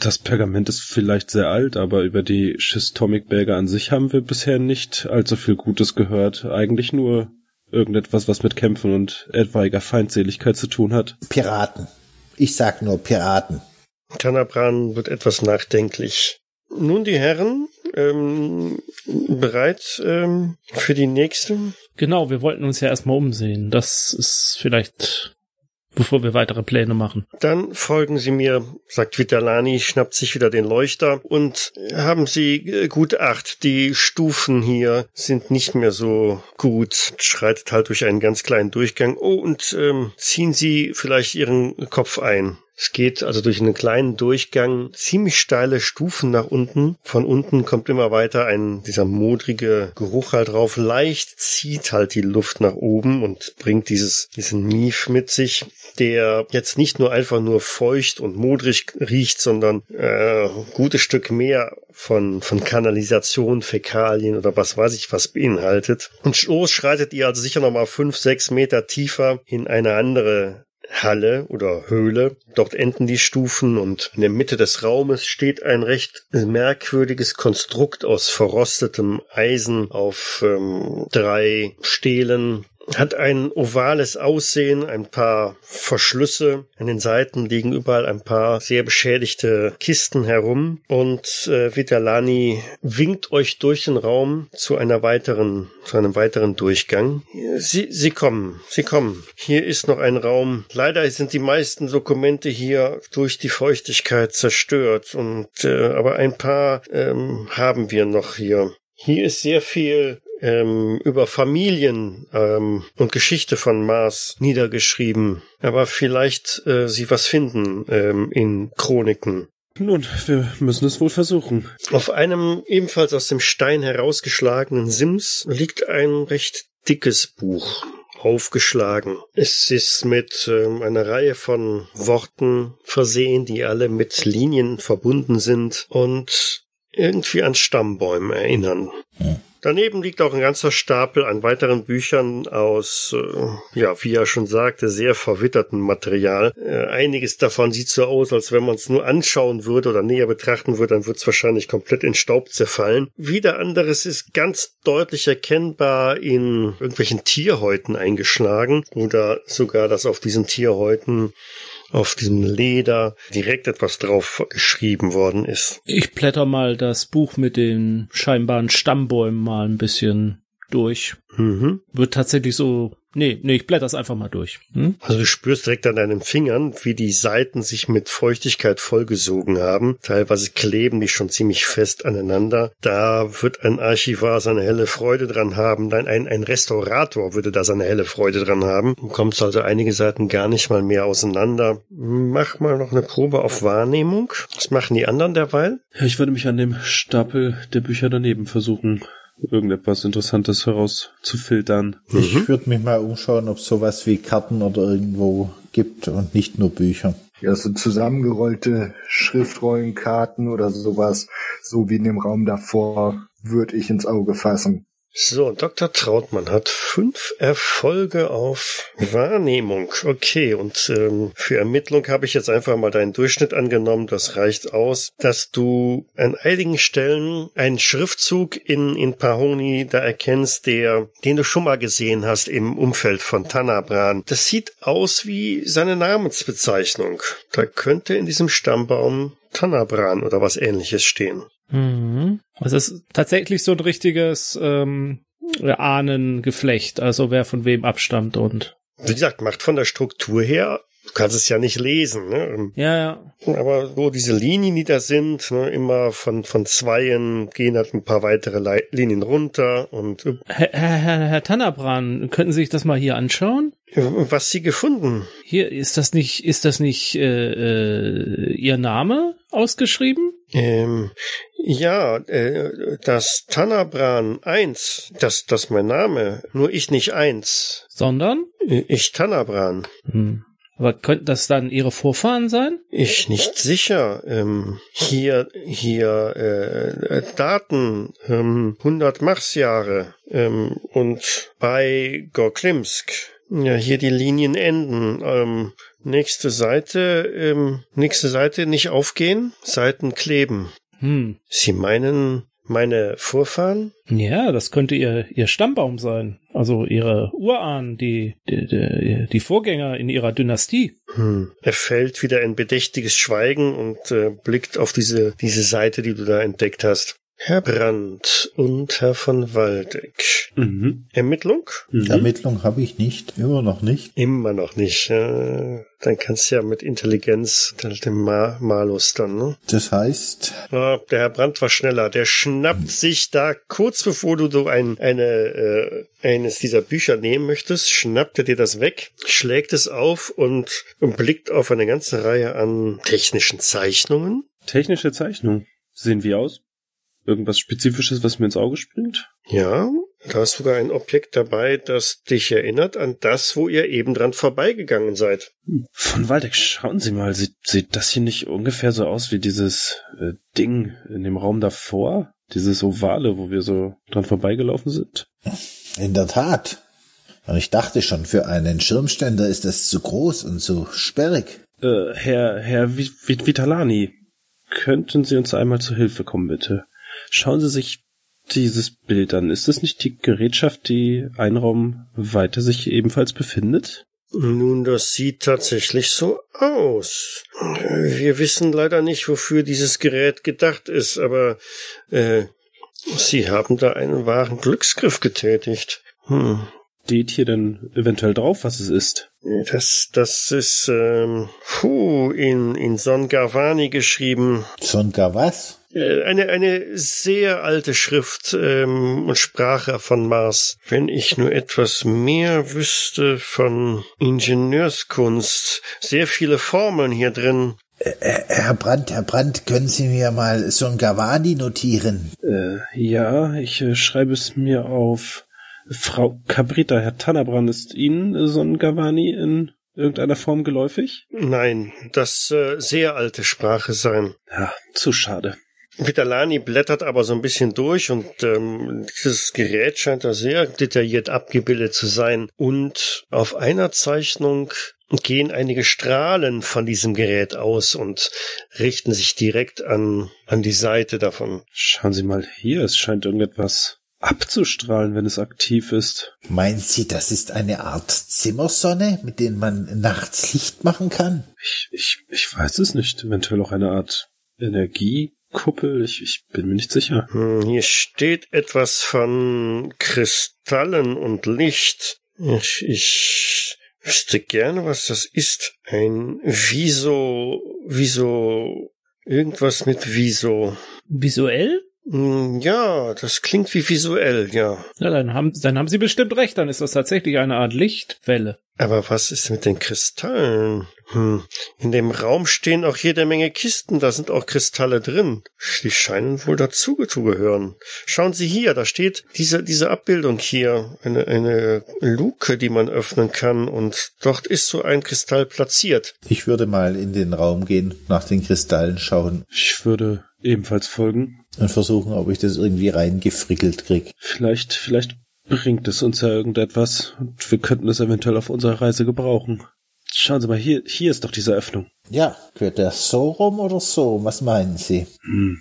Das Pergament ist vielleicht sehr alt, aber über die Schistomikberge an sich haben wir bisher nicht allzu viel Gutes gehört. Eigentlich nur irgendetwas, was mit Kämpfen und etwaiger Feindseligkeit zu tun hat. Piraten. Ich sag nur Piraten. Tanabran wird etwas nachdenklich. Nun die Herren, ähm, bereit ähm, für die nächste? Genau, wir wollten uns ja erstmal umsehen. Das ist vielleicht bevor wir weitere Pläne machen. Dann folgen Sie mir, sagt Vitalani, schnappt sich wieder den Leuchter und haben Sie äh, gut Acht. Die Stufen hier sind nicht mehr so gut. Schreitet halt durch einen ganz kleinen Durchgang. Oh, und ähm, ziehen Sie vielleicht Ihren Kopf ein. Es geht also durch einen kleinen Durchgang, ziemlich steile Stufen nach unten. Von unten kommt immer weiter ein, dieser modrige Geruch halt drauf. Leicht zieht halt die Luft nach oben und bringt dieses, diesen Mief mit sich, der jetzt nicht nur einfach nur feucht und modrig riecht, sondern äh, gutes Stück mehr von, von Kanalisation, Fäkalien oder was weiß ich was beinhaltet. Und so schreitet ihr also sicher nochmal fünf, sechs Meter tiefer in eine andere Halle oder Höhle. Dort enden die Stufen und in der Mitte des Raumes steht ein recht merkwürdiges Konstrukt aus verrostetem Eisen auf ähm, drei Stelen hat ein ovales Aussehen, ein paar Verschlüsse. An den Seiten liegen überall ein paar sehr beschädigte Kisten herum und äh, Vitalani winkt euch durch den Raum zu einer weiteren, zu einem weiteren Durchgang. Sie, sie kommen, sie kommen. Hier ist noch ein Raum. Leider sind die meisten Dokumente hier durch die Feuchtigkeit zerstört und äh, aber ein paar ähm, haben wir noch hier. Hier ist sehr viel ähm, über Familien ähm, und Geschichte von Mars niedergeschrieben. Aber vielleicht äh, sie was finden ähm, in Chroniken. Nun, wir müssen es wohl versuchen. Auf einem ebenfalls aus dem Stein herausgeschlagenen Sims liegt ein recht dickes Buch aufgeschlagen. Es ist mit ähm, einer Reihe von Worten versehen, die alle mit Linien verbunden sind und irgendwie an Stammbäume erinnern. Hm. Daneben liegt auch ein ganzer Stapel an weiteren Büchern aus, äh, ja, wie er schon sagte, sehr verwittertem Material. Äh, einiges davon sieht so aus, als wenn man es nur anschauen würde oder näher betrachten würde, dann wird es wahrscheinlich komplett in Staub zerfallen. Wieder anderes ist ganz deutlich erkennbar in irgendwelchen Tierhäuten eingeschlagen oder sogar, dass auf diesen Tierhäuten auf diesem Leder direkt etwas drauf geschrieben worden ist. Ich blätter mal das Buch mit den scheinbaren Stammbäumen mal ein bisschen durch. Mhm. Wird tatsächlich so. Nee, nee, ich blätter es einfach mal durch. Hm? Also du spürst direkt an deinen Fingern, wie die Seiten sich mit Feuchtigkeit vollgesogen haben. Teilweise kleben die schon ziemlich fest aneinander. Da wird ein Archivar seine helle Freude dran haben. Nein, ein, ein Restaurator würde da seine helle Freude dran haben. Du kommst also einige Seiten gar nicht mal mehr auseinander. Mach mal noch eine Probe auf Wahrnehmung. Was machen die anderen derweil? Ja, ich würde mich an dem Stapel der Bücher daneben versuchen, irgendetwas Interessantes herauszufiltern. Ich würde mich mal umschauen, ob es sowas wie Karten oder irgendwo gibt und nicht nur Bücher. Ja, so zusammengerollte Schriftrollen, Karten oder sowas, so wie in dem Raum davor, würde ich ins Auge fassen. So, Dr. Trautmann hat fünf Erfolge auf Wahrnehmung. Okay, und ähm, für Ermittlung habe ich jetzt einfach mal deinen Durchschnitt angenommen. Das reicht aus, dass du an einigen Stellen einen Schriftzug in, in Pahoni da erkennst, der, den du schon mal gesehen hast im Umfeld von Tanabran. Das sieht aus wie seine Namensbezeichnung. Da könnte in diesem Stammbaum Tanabran oder was ähnliches stehen. Mhm. Es ist tatsächlich so ein richtiges ähm, Ahnengeflecht, also wer von wem abstammt und. Wie gesagt, macht von der Struktur her, du kannst es ja nicht lesen, ne? Ja, ja. Aber so diese Linien, die da sind, ne, immer von, von Zweien gehen halt ein paar weitere Lei Linien runter und äh, Herr, Herr, Herr Tannabran, könnten Sie sich das mal hier anschauen? was sie gefunden. Hier ist das nicht, ist das nicht äh, äh, Ihr Name ausgeschrieben? Ähm, ja, äh, das Tanabran 1, das, das ist mein Name, nur ich nicht eins. Sondern? Äh, Ich Tanabran. Hm. Aber könnten das dann Ihre Vorfahren sein? Ich nicht sicher. Ähm, hier, hier äh, Daten, ähm, 100 Marsjahre ähm, und bei Gorklimsk. Ja, hier die Linien enden. Ähm, nächste Seite, ähm, nächste Seite nicht aufgehen, Seiten kleben. Hm. Sie meinen meine Vorfahren? Ja, das könnte ihr, ihr Stammbaum sein. Also ihre Urahnen, die, die, die, die Vorgänger in ihrer Dynastie. Hm. Er fällt wieder in bedächtiges Schweigen und äh, blickt auf diese, diese Seite, die du da entdeckt hast. Herr Brandt und Herr von Waldeck. Mhm. Ermittlung? Mhm. Ermittlung habe ich nicht, immer noch nicht. Immer noch nicht. Äh, dann kannst du ja mit Intelligenz dem Ma Malus dann, ne? Das heißt, Ah, der Herr Brandt war schneller. Der schnappt sich da kurz bevor du so ein, eine, äh, eines dieser Bücher nehmen möchtest, schnappt er dir das weg, schlägt es auf und, und blickt auf eine ganze Reihe an technischen Zeichnungen. Technische Zeichnung. Sehen wie aus? Irgendwas Spezifisches, was mir ins Auge springt? Ja, da ist sogar ein Objekt dabei, das dich erinnert an das, wo ihr eben dran vorbeigegangen seid. Von Waldeck, schauen Sie mal, sieht, sieht das hier nicht ungefähr so aus wie dieses äh, Ding in dem Raum davor? Dieses Ovale, wo wir so dran vorbeigelaufen sind? in der Tat. Und ich dachte schon, für einen Schirmständer ist das zu groß und zu sperrig. Äh, Herr, Herr Vi- Vi- Vitalani, könnten Sie uns einmal zu Hilfe kommen, bitte? Schauen Sie sich dieses Bild an. Ist das nicht die Gerätschaft, die ein Raum weiter sich ebenfalls befindet? Nun, das sieht tatsächlich so aus. Wir wissen leider nicht, wofür dieses Gerät gedacht ist, aber äh, Sie haben da einen wahren Glücksgriff getätigt. Hm. Steht hier denn eventuell drauf, was es ist? Das, das ist ähm, puh, in, in Son Garvani geschrieben. Songa was? Äh, Eine, eine sehr alte Schrift ähm, und Sprache von Mars. Wenn ich nur etwas mehr wüsste von Ingenieurskunst. Sehr viele Formeln hier drin. äh, Herr Brandt, Herr Brandt, können Sie mir mal so ein Gavani notieren? Äh, ja, ich äh, schreibe es mir auf. Frau Cabrita, Herr Tannerbrand, ist Ihnen so ein Gavani in irgendeiner Form geläufig? Nein, das äh, sehr alte Sprache sein. Ja, zu schade. Vitalani blättert aber so ein bisschen durch und ähm, dieses Gerät scheint da sehr detailliert abgebildet zu sein. Und auf einer Zeichnung gehen einige Strahlen von diesem Gerät aus und richten sich direkt an, an die Seite davon. Schauen Sie mal hier, es scheint irgendetwas abzustrahlen, wenn es aktiv ist. Meinen Sie, das ist eine Art Zimmersonne, mit denen man nachts Licht machen kann? Ich, ich, ich weiß es nicht. Eventuell auch eine Art Energiekuppel. Ich, ich bin mir nicht sicher. Hm, Hier steht etwas von Kristallen und Licht. Ich, ich wüsste gerne, was das ist. Ein Viso, Viso, irgendwas mit Viso. Visuell? Hm, Ja, das klingt wie visuell, ja. Na, dann haben, dann haben Sie bestimmt recht. Dann ist das tatsächlich eine Art Lichtwelle. Aber was ist mit den Kristallen? Hm. In dem Raum stehen auch jede Menge Kisten, da sind auch Kristalle drin. Die scheinen wohl dazu zu gehören. Schauen Sie hier, da steht diese, diese Abbildung hier, eine, eine Luke, die man öffnen kann und dort ist so ein Kristall platziert. Ich würde mal in den Raum gehen, nach den Kristallen schauen Ich würde ebenfalls folgen. Und versuchen, ob ich das irgendwie reingefrickelt krieg. Vielleicht, vielleicht bringt es uns ja irgendetwas und wir könnten es eventuell auf unserer Reise gebrauchen. Schauen Sie mal, hier, hier ist doch diese Öffnung. Ja, gehört der so rum oder so? Was meinen Sie? Hm.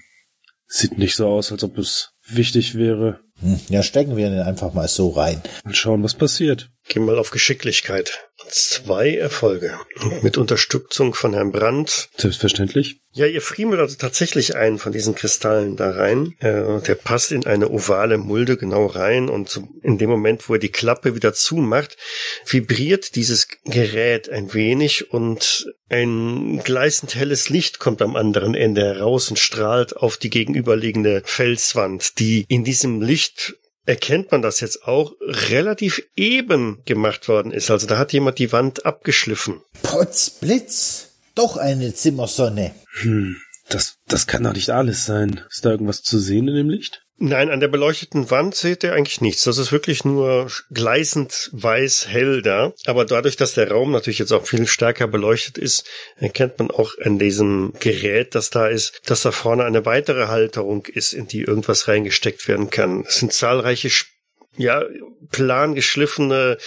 Sieht nicht so aus, als ob es wichtig wäre. Hm, ja, stecken wir den einfach mal so rein. Und schauen, was passiert. Geh mal auf Geschicklichkeit. Zwei Erfolge. Mit Unterstützung von Herrn Brandt Selbstverständlich. Ja, ihr friemelt also tatsächlich einen von diesen Kristallen da rein. Äh, der passt in eine ovale Mulde genau rein und in dem Moment, wo er die Klappe wieder zumacht, vibriert dieses Gerät ein wenig und ein gleißend helles Licht kommt am anderen Ende heraus und strahlt auf die gegenüberliegende Felswand, die in diesem Licht erkennt man das jetzt auch, relativ eben gemacht worden ist. Also da hat jemand die Wand abgeschliffen. Potzblitz! Doch eine Zimmersonne. Hm. Das, das kann doch nicht alles sein. Ist da irgendwas zu sehen in dem Licht? Nein, an der beleuchteten Wand seht ihr eigentlich nichts. Das ist wirklich nur gleißend weiß hell da. Aber dadurch, dass der Raum natürlich jetzt auch viel stärker beleuchtet ist, erkennt man auch an diesem Gerät, das da ist, dass da vorne eine weitere Halterung ist, in die irgendwas reingesteckt werden kann. Es sind zahlreiche ja, plan geschliffene,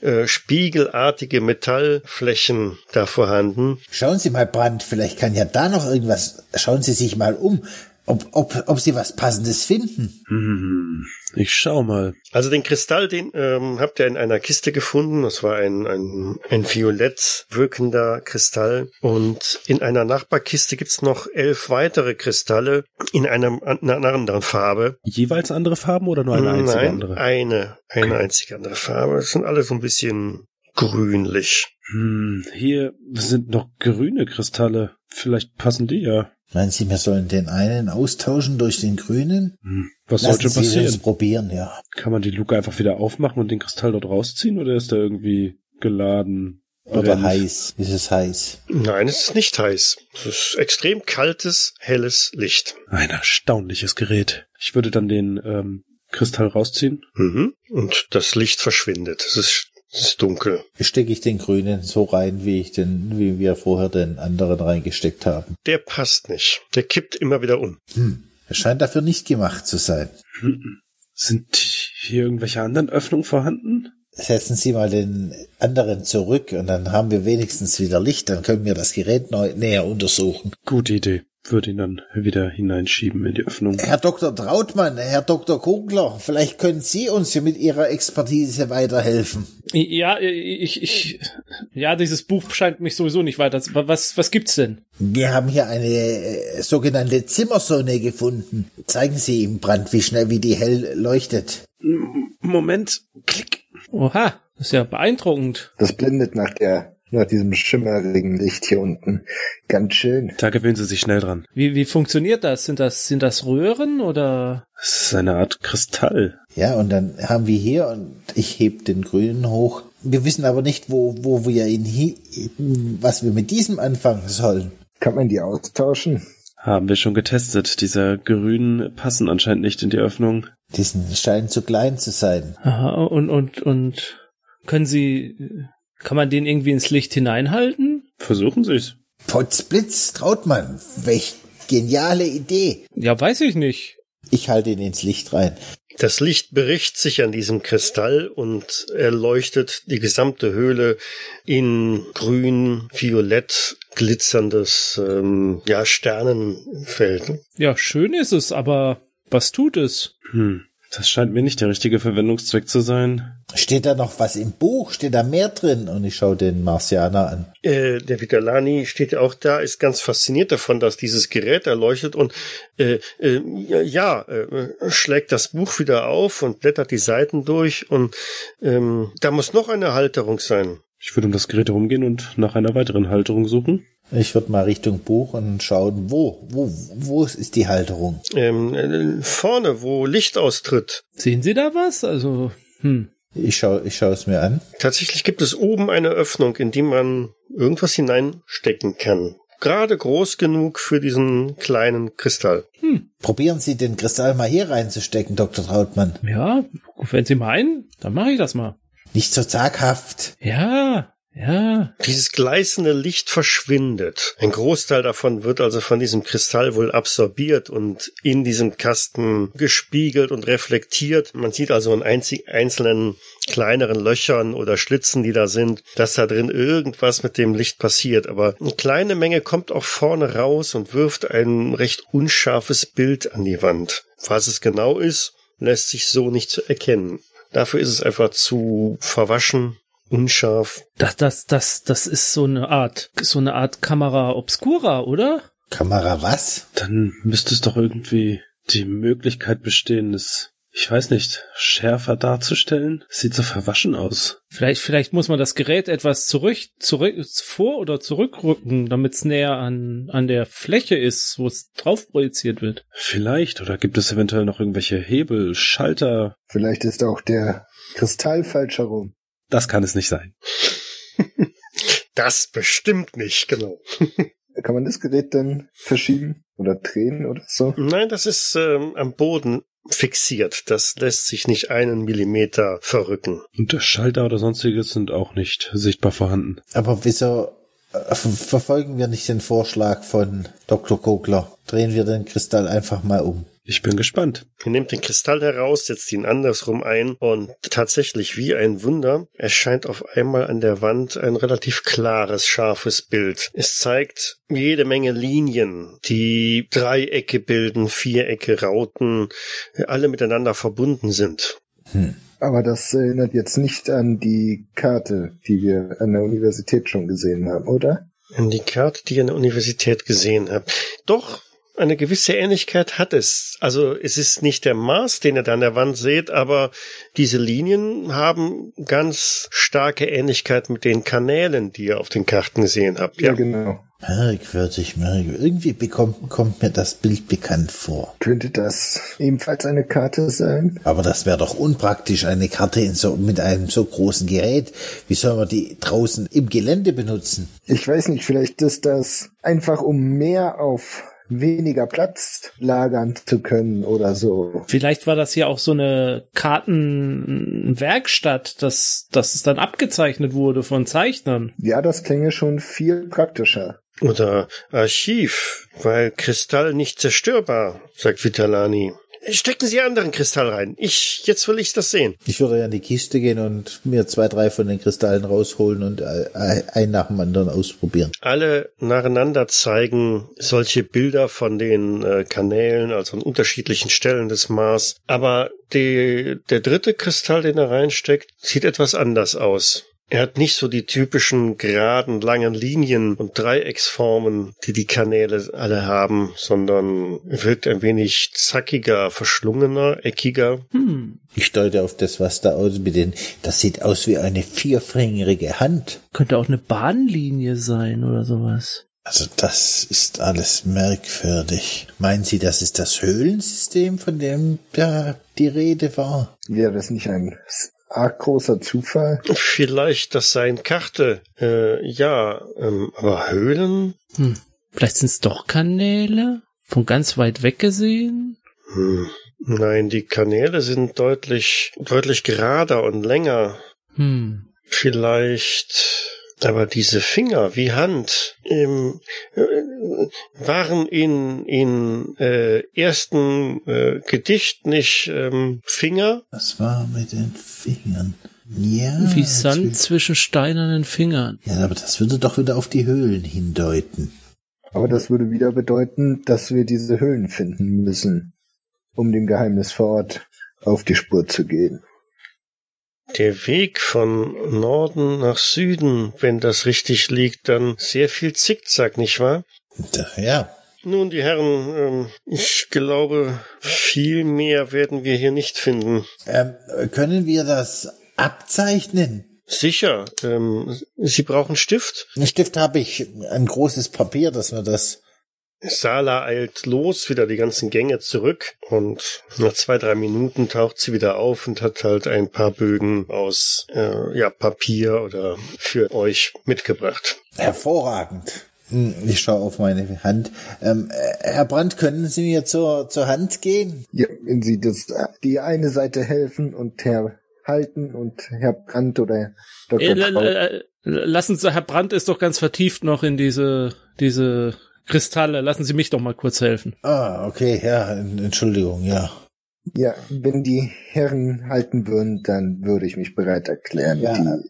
äh, spiegelartige Metallflächen da vorhanden. Schauen Sie mal, Brand, vielleicht kann ja da noch irgendwas. Schauen Sie sich mal um, ob, ob, ob Sie was Passendes finden. Hm. Ich schau mal. Also den Kristall, den ähm, habt ihr in einer Kiste gefunden. Das war ein, ein, ein violett wirkender Kristall. Und in einer Nachbarkiste gibt's noch elf weitere Kristalle in einem, in einer anderen Farbe. Jeweils andere Farben oder nur eine einzige Nein, andere? eine, eine einzige andere Farbe. Das sind alle so ein bisschen grünlich. Hm, hier sind noch grüne Kristalle. Vielleicht passen die ja. Meinen Sie, wir sollen den einen austauschen durch den grünen? Hm. Was Lassen sollte Sie es passieren? probieren, ja. Kann man die Luke einfach wieder aufmachen und den Kristall dort rausziehen oder ist er irgendwie geladen? Oder Brennt? heiß. Ist es heiß? Nein, es ist nicht heiß. Es ist extrem kaltes, helles Licht. Ein erstaunliches Gerät. Ich würde dann den ähm, Kristall rausziehen. Mhm. Und das Licht verschwindet. Es ist, es ist dunkel. Stecke ich den grünen so rein, wie ich den, wie wir vorher den anderen reingesteckt haben. Der passt nicht. Der kippt immer wieder um. Hm. Er scheint dafür nicht gemacht zu sein. Hm. Sind hier irgendwelche anderen Öffnungen vorhanden? Setzen Sie mal den anderen zurück und dann haben wir wenigstens wieder Licht, dann können wir das Gerät neu, näher untersuchen. Gute Idee. Würde ihn dann wieder hineinschieben in die Öffnung. Herr Dr. Trautmann, Herr Dr. Kugler, vielleicht können Sie uns hier mit Ihrer Expertise weiterhelfen. Ja, ich, ich, ja, dieses Buch scheint mich sowieso nicht weiter. zu- Was, was gibt's denn? Wir haben hier eine äh, sogenannte Zimmersonne gefunden. Zeigen Sie ihm, Brand, wie schnell wie die hell leuchtet. Moment. Klick. Oha, das ist ja beeindruckend. Das blendet nach der, nach diesem schimmerigen Licht hier unten. Ganz schön. Da gewöhnen Sie sich schnell dran. Wie, wie funktioniert das? Sind das, sind das Röhren oder? Es ist eine Art Kristall. Ja, und dann haben wir hier, und ich heb den grünen hoch. Wir wissen aber nicht, wo, wo wir ihn, hi- was wir mit diesem anfangen sollen. Kann man die austauschen? Haben wir schon getestet. Diese grünen passen anscheinend nicht in die Öffnung. Die sind- scheinen zu klein zu sein. Aha, und, und, und können Sie, kann man den irgendwie ins Licht hineinhalten? Versuchen Sie's. Potzblitz, Trautmann, welch geniale Idee. Ja, weiß ich nicht. Ich halte ihn ins Licht rein. Das Licht bricht sich an diesem Kristall und erleuchtet die gesamte Höhle in grün, violett glitzerndes ähm, ja, Sternenfeld. Ja, schön ist es, aber was tut es? Hm. Das scheint mir nicht der richtige Verwendungszweck zu sein. Steht da noch was im Buch? Steht da mehr drin? Und ich schaue den Marsianer an. Äh, der Vitalani steht ja auch da, ist ganz fasziniert davon, dass dieses Gerät erleuchtet und äh, äh, ja, äh, schlägt das Buch wieder auf und blättert die Seiten durch und ähm, da muss noch eine Halterung sein. Ich würde um das Gerät herumgehen und nach einer weiteren Halterung suchen. Ich würde mal Richtung Buch und schauen, wo, wo, wo ist die Halterung? Ähm, äh, vorne, wo Licht austritt. Sehen Sie da was? Also, hm. Ich schaue ich schaue es mir an. Tatsächlich gibt es oben eine Öffnung, in die man irgendwas hineinstecken kann. Gerade groß genug für diesen kleinen Kristall. Probieren Sie den Kristall mal hier reinzustecken, Dr. Trautmann. Ja, wenn Sie meinen, dann mache ich das mal. Nicht so zaghaft. Ja, ja. Dieses gleißende Licht verschwindet. Ein Großteil davon wird also von diesem Kristall wohl absorbiert und in diesem Kasten gespiegelt und reflektiert. Man sieht also in einzelnen kleineren Löchern oder Schlitzen, die da sind, dass da drin irgendwas mit dem Licht passiert. Aber eine kleine Menge kommt auch vorne raus und wirft ein recht unscharfes Bild an die Wand. Was es genau ist, lässt sich so nicht erkennen. Dafür ist es einfach zu verwaschen, unscharf. Das, das, das, das ist so eine Art, so eine Art Kamera obscura, oder? Kamera was? Dann müsste es doch irgendwie die Möglichkeit bestehen, es, ich weiß nicht, schärfer darzustellen. Sieht so verwaschen aus. Vielleicht, vielleicht muss man das Gerät etwas zurück, zurück, vor oder zurückrücken, damit es näher an, an der Fläche ist, wo es drauf projiziert wird. Vielleicht, oder gibt es eventuell noch irgendwelche Hebel, Schalter? Vielleicht ist auch der Kristall falsch herum. Das kann es nicht sein. Das bestimmt nicht, genau. Kann man das Gerät dann verschieben oder drehen oder so? Nein, das ist ähm, am Boden fixiert. Das lässt sich nicht einen Millimeter verrücken. Und der Schalter oder sonstiges sind auch nicht sichtbar vorhanden. Aber wieso äh, ver- verfolgen wir nicht den Vorschlag von Dr. Kogler? Drehen wir den Kristall einfach mal um. Ich bin gespannt. Er nimmt den Kristall heraus, setzt ihn andersrum ein und tatsächlich wie ein Wunder erscheint auf einmal an der Wand ein relativ klares, scharfes Bild. Es zeigt jede Menge Linien, die Dreiecke bilden, Vierecke, Rauten, alle miteinander verbunden sind. Aber das erinnert jetzt nicht an die Karte, die wir an der Universität schon gesehen haben, oder? An die Karte, die ihr an der Universität gesehen habt. Doch, eine gewisse Ähnlichkeit hat es. Also es ist nicht der Mars, den ihr da an der Wand seht, aber diese Linien haben ganz starke Ähnlichkeit mit den Kanälen, die ihr auf den Karten gesehen habt. Ja, Ja, genau. Merkwürdig, merkwürdig. Irgendwie bekommt, kommt mir das Bild bekannt vor. Könnte das ebenfalls eine Karte sein? Aber das wäre doch unpraktisch, eine Karte in so, mit einem so großen Gerät. Wie soll man die draußen im Gelände benutzen? Ich weiß nicht, vielleicht ist das einfach, um mehr auf weniger Platz lagern zu können oder so. Vielleicht war das hier auch so eine Kartenwerkstatt, dass, dass es dann abgezeichnet wurde von Zeichnern. Ja, das klänge schon viel praktischer. Oder Archiv, weil Kristall nicht zerstörbar, sagt Vitalani. Stecken Sie anderen Kristall rein. Ich, jetzt will ich das sehen. Ich würde ja in die Kiste gehen und mir zwei, drei von den Kristallen rausholen und äh, einen nach dem anderen ausprobieren. alle nacheinander zeigen solche Bilder von den äh, Kanälen, also an unterschiedlichen Stellen des Mars. Aber die, der dritte Kristall, den er reinsteckt, sieht etwas anders aus. Er hat nicht so die typischen geraden, langen Linien und Dreiecksformen, die die Kanäle alle haben, sondern wirkt ein wenig zackiger, verschlungener, eckiger. Hm, Ich deute auf das, was da aus mit den, das sieht aus wie eine vierfingerige Hand. könnte auch eine Bahnlinie sein oder sowas. Also das ist alles merkwürdig. Meinen Sie, das ist das Höhlensystem, von dem da die Rede war? Wäre das nicht ein arg großer Zufall? Vielleicht das seien Karte. Äh, ja, ähm, aber Höhlen? Hm. Vielleicht sind es doch Kanäle? Von ganz weit weg gesehen? Hm. Nein, die Kanäle sind deutlich, deutlich gerader und länger. Hm. Vielleicht, aber diese Finger wie Hand ähm, äh, waren in in äh, ersten äh, Gedicht nicht ähm, Finger. Was war mit den Fingern? Ja. Wie Sand will- zwischen steinernen Fingern. Ja, aber das würde doch wieder auf die Höhlen hindeuten. Aber das würde wieder bedeuten, dass wir diese Höhlen finden müssen, um dem Geheimnis vor Ort auf die Spur zu gehen. Der Weg von Norden nach Süden, wenn das richtig liegt, dann sehr viel Zickzack, nicht wahr? Ja. Nun, die Herren, ähm, ich glaube, viel mehr werden wir hier nicht finden. Ähm, können wir das abzeichnen? Sicher, ähm, Sie brauchen Stift? Einen Stift habe ich, ein großes Papier, dass wir das. Sala eilt los, wieder die ganzen Gänge zurück und nach zwei, drei Minuten taucht sie wieder auf und hat halt ein paar Bögen aus äh, ja, Papier oder für euch mitgebracht. Hervorragend. Hm, Ich schaue auf meine Hand. Ähm, äh, Herr Brandt, können Sie mir zur, zur Hand gehen? Ja, wenn Sie das, die eine Seite helfen und Herr Halten und Herr Brandt oder Dr. Äh, lassen Sie, Herr Brandt ist doch ganz vertieft noch in diese, diese Kristalle. Lassen Sie mich doch mal kurz helfen. Ah, okay, ja, Entschuldigung, ja. Ja, wenn die Herren halten würden, dann würde ich mich bereit erklären, Ja. die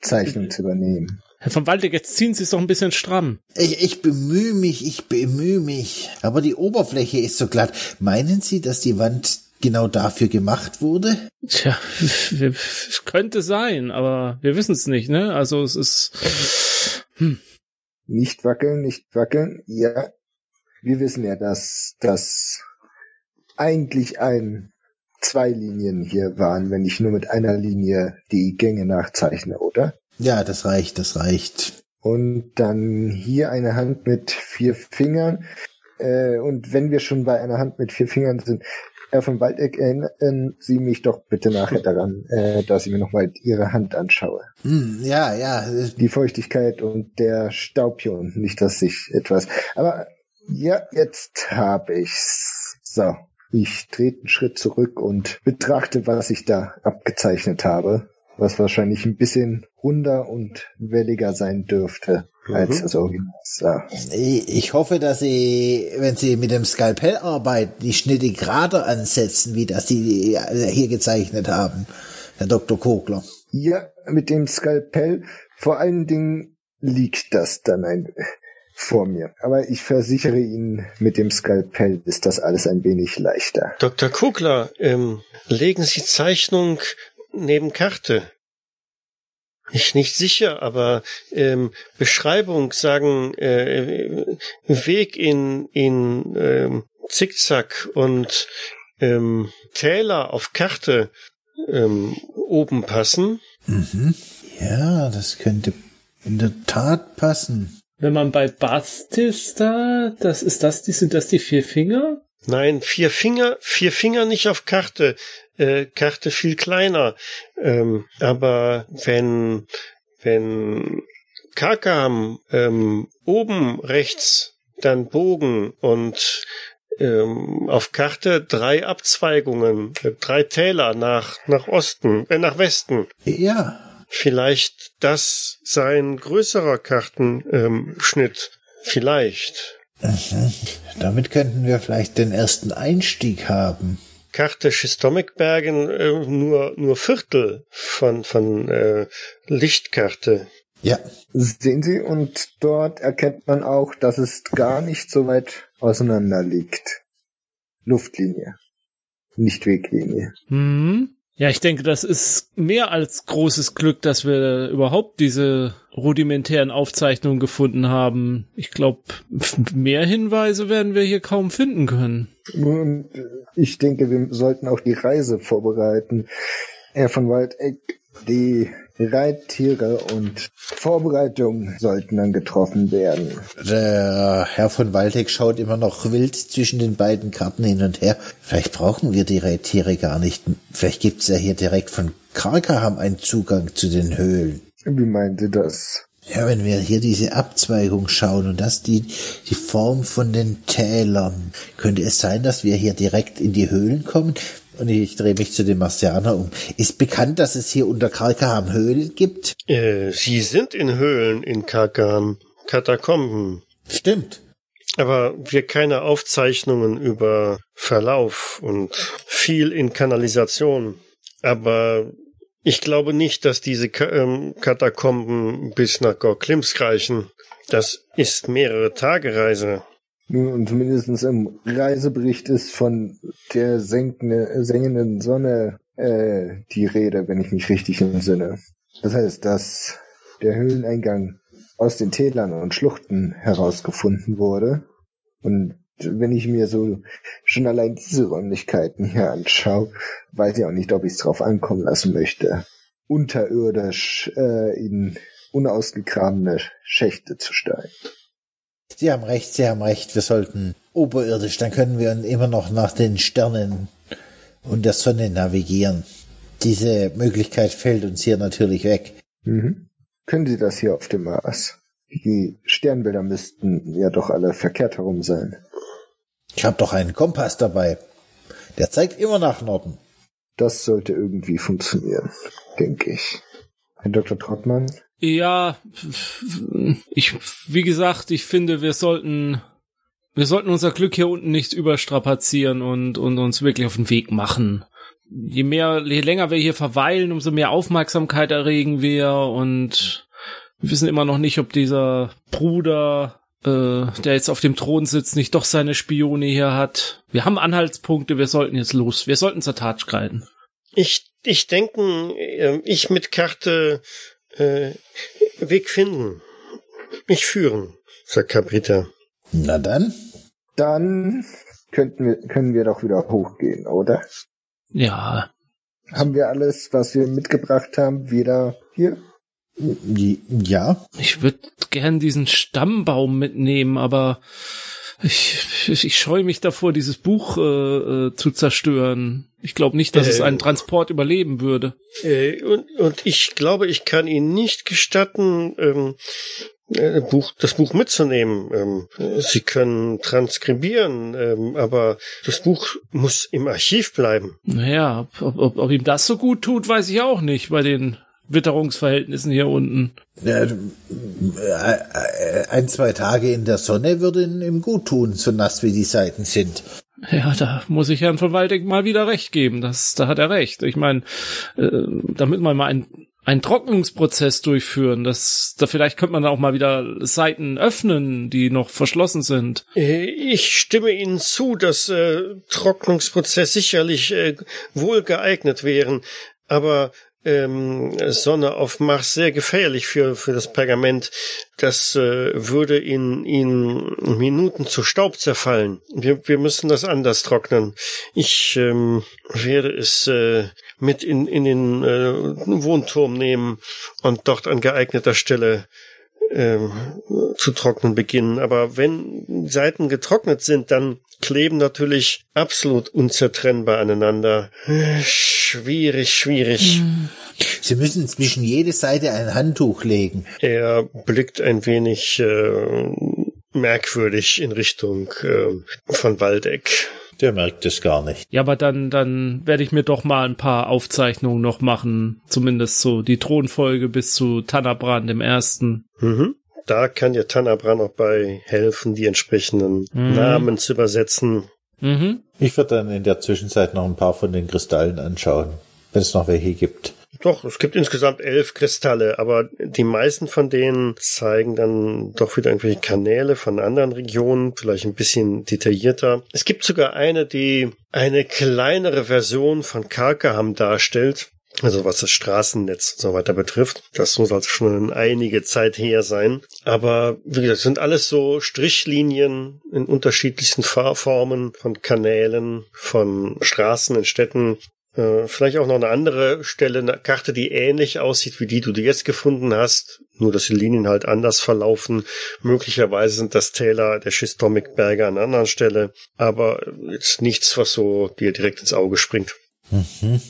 Zeichnung zu übernehmen. Herr von Waldeck, jetzt ziehen Sie es doch ein bisschen stramm. Ich, ich bemühe mich, ich bemühe mich. Aber die Oberfläche ist so glatt. Meinen Sie, dass die Wand genau dafür gemacht wurde? Tja, es könnte sein, aber wir wissen es nicht, ne? Also es ist. Hm. Nicht wackeln, nicht wackeln. Ja, wir wissen ja, dass das eigentlich ein zwei Linien hier waren, wenn ich nur mit einer Linie die Gänge nachzeichne, oder? Ja, das reicht, das reicht. Und dann hier eine Hand mit vier Fingern. Äh, und wenn wir schon bei einer Hand mit vier Fingern sind, Herr von Waldeck, erinnern Sie mich doch bitte nachher daran, äh, dass ich mir nochmal Ihre Hand anschaue. Hm, ja, ja, Die Feuchtigkeit und der Staub hier unten, nicht, dass ich etwas. Aber ja, jetzt habe ich's. So, ich trete einen Schritt zurück und betrachte, was ich da abgezeichnet habe, was wahrscheinlich ein bisschen runder und welliger sein dürfte als Mhm. das Original. So. ich ich hoffe, dass Sie, wenn Sie mit dem Skalpell arbeiten, die Schnitte gerade ansetzen, wie das Sie äh, hier gezeichnet haben, Herr Dr. Kogler. Ja, mit dem Skalpell vor allen Dingen liegt das dann ein vor mir. Aber ich versichere Ihnen, mit dem Skalpell ist das alles ein wenig leichter. Dr. Kugler, ähm, legen Sie Zeichnung neben Karte. Ich nicht sicher, aber ähm, Beschreibung sagen äh, Weg in in ähm, Zickzack und ähm, Täler auf Karte ähm, oben passen. Mhm. Ja, das könnte in der Tat passen. Wenn man bei Bastista, das ist das, die sind das die vier Finger? Nein, vier Finger, vier Finger nicht auf Karte. Äh, Karte viel kleiner. Ähm, aber wenn, wenn Kakam ähm, oben rechts dann Bogen und ähm, auf Karte drei Abzweigungen, äh, drei Täler nach, nach Osten, äh, nach Westen. Ja, Vielleicht das sein größerer Kartenschnitt. Schnitt. Vielleicht. Mhm. damit könnten wir vielleicht den ersten Einstieg haben. Karte Schistomikbergen äh, nur nur Viertel von von äh, Lichtkarte. Ja, Sehen Sie, und dort erkennt man auch, dass es gar nicht so weit auseinander liegt. Luftlinie, nicht Weglinie. Hm. Ja, ich denke, das ist mehr als großes Glück, dass wir überhaupt diese rudimentären Aufzeichnungen gefunden haben. Ich glaube, mehr Hinweise werden wir hier kaum finden können. Und ich denke, wir sollten auch die Reise vorbereiten. Herr von Waldeck, die Reittiere und Vorbereitungen sollten dann getroffen werden. der Herr von Waldeck schaut immer noch wild zwischen den beiden Karten hin und her. Vielleicht brauchen wir die Reittiere gar nicht. Vielleicht gibt's ja hier direkt von Karkaham einen Zugang zu den Höhlen. Wie meinen Sie das? Ja, wenn wir hier diese Abzweigung schauen und das die, die Form von den Tälern, könnte es sein, dass wir hier direkt in die Höhlen kommen? Und ich drehe mich zu dem Marcianer um. Ist bekannt, dass es hier unter Karkaham Höhlen gibt? Äh, Sie sind in Höhlen in Karkaham, Katakomben. Stimmt. Aber wir keine Aufzeichnungen über Verlauf und viel in Kanalisation. Aber ich glaube nicht, dass diese ähm, Katakomben bis nach Gorklimsk reichen. Das ist mehrere Tage Reise. Nun, und mindestens im Reisebericht ist von der senkende, sengenden Sonne äh, die Rede, wenn ich mich richtig entsinne. Das heißt, dass der Höhleneingang aus den Tälern und Schluchten herausgefunden wurde. Und wenn ich mir so schon allein diese Räumlichkeiten hier anschaue, weiß ich auch nicht, ob ich es drauf ankommen lassen möchte, unterirdisch äh, in unausgegrabene Schächte zu steigen. Sie haben recht, Sie haben recht. Wir sollten oberirdisch, dann können wir immer noch nach den Sternen und der Sonne navigieren. Diese Möglichkeit fällt uns hier natürlich weg. Mhm. Können Sie das hier auf dem Mars? Die Sternbilder müssten ja doch alle verkehrt herum sein. Ich habe doch einen Kompass dabei. Der zeigt immer nach Norden. Das sollte irgendwie funktionieren, denke ich. Herr Dr. Trottmann? Ja, ich, wie gesagt, ich finde, wir sollten, wir sollten unser Glück hier unten nicht überstrapazieren und, und uns wirklich auf den Weg machen. Je mehr, je länger wir hier verweilen, umso mehr Aufmerksamkeit erregen wir und wir wissen immer noch nicht, ob dieser Bruder, äh, der jetzt auf dem Thron sitzt, nicht doch seine Spione hier hat. Wir haben Anhaltspunkte, wir sollten jetzt los. Wir sollten zur Tat schreiten. Ich, ich denke, äh, ich mit Karte äh, Weg finden. Ich führen, sagt Cabrita. Na dann. Dann könnten wir, können wir doch wieder hochgehen, oder? Ja, Haben wir alles, was wir mitgebracht haben, wieder hier? Ja. ich würde gern diesen Stammbaum mitnehmen, aber ich, ich, ich scheue mich davor, dieses Buch äh, äh, zu zerstören. Ich glaube nicht, dass es Äh, einen Transport überleben würde. Äh, und, und ich glaube, ich kann Ihnen nicht gestatten, ähm, äh, Buch, das Buch mitzunehmen. Ähm, Sie können transkribieren, ähm, aber das Buch muss im Archiv bleiben. Naja, ob, ob, ob ihm das so gut tut, weiß ich auch nicht bei den Witterungsverhältnissen hier unten. Äh, äh, ein, zwei Tage in der Sonne würden ihm gut tun, so nass wie die Seiten sind. Ja, da muss ich Herrn von Waldeck mal wieder recht geben. Das, da hat er recht. Ich meine, äh, damit man mal einen, einen Trocknungsprozess durchführen, das, da vielleicht könnte man auch mal wieder Seiten öffnen, die noch verschlossen sind. Ich stimme Ihnen zu, dass äh, Trocknungsprozess sicherlich äh, wohl geeignet wären, aber ähm, Sonne auf Mars sehr gefährlich für für das Pergament. Das äh, würde in in Minuten zu Staub zerfallen. Wir wir müssen das anders trocknen. Ich ähm, werde es äh, mit in in den äh, Wohnturm nehmen und dort an geeigneter Stelle ähm, zu trocknen beginnen. Aber wenn Seiten getrocknet sind, dann kleben natürlich absolut unzertrennbar aneinander. Schwierig, schwierig. Sie müssen zwischen jede Seite ein Handtuch legen. Er blickt ein wenig äh, merkwürdig in Richtung äh, von Waldeck. Der merkt es gar nicht. Ja, aber dann, dann werde ich mir doch mal ein paar Aufzeichnungen noch machen. Zumindest so die Thronfolge bis zu Tannerbrand im ersten. Mhm. Da kann dir Tanabran auch bei helfen, die entsprechenden Mhm. Namen zu übersetzen. Mhm. Ich würde dann in der Zwischenzeit noch ein paar von den Kristallen anschauen, wenn es noch welche gibt. Doch, es gibt insgesamt elf Kristalle, aber die meisten von denen zeigen dann doch wieder irgendwelche Kanäle von anderen Regionen, vielleicht ein bisschen detaillierter. Es gibt sogar eine, die eine kleinere Version von Karkaham darstellt. Also was das Straßennetz und so weiter betrifft. Das muss also schon einige Zeit her sein. Aber wie gesagt, es sind alles so Strichlinien in unterschiedlichsten Fahrformen von Kanälen, von Straßen in Städten. Äh, vielleicht auch noch eine andere Stelle, eine Karte, die ähnlich aussieht wie die, die du jetzt gefunden hast. Nur, dass die Linien halt anders verlaufen. Möglicherweise sind das Täler der Schistomik-Berge an einer anderen Stelle. Aber jetzt nichts, was so dir direkt ins Auge springt. Mhm.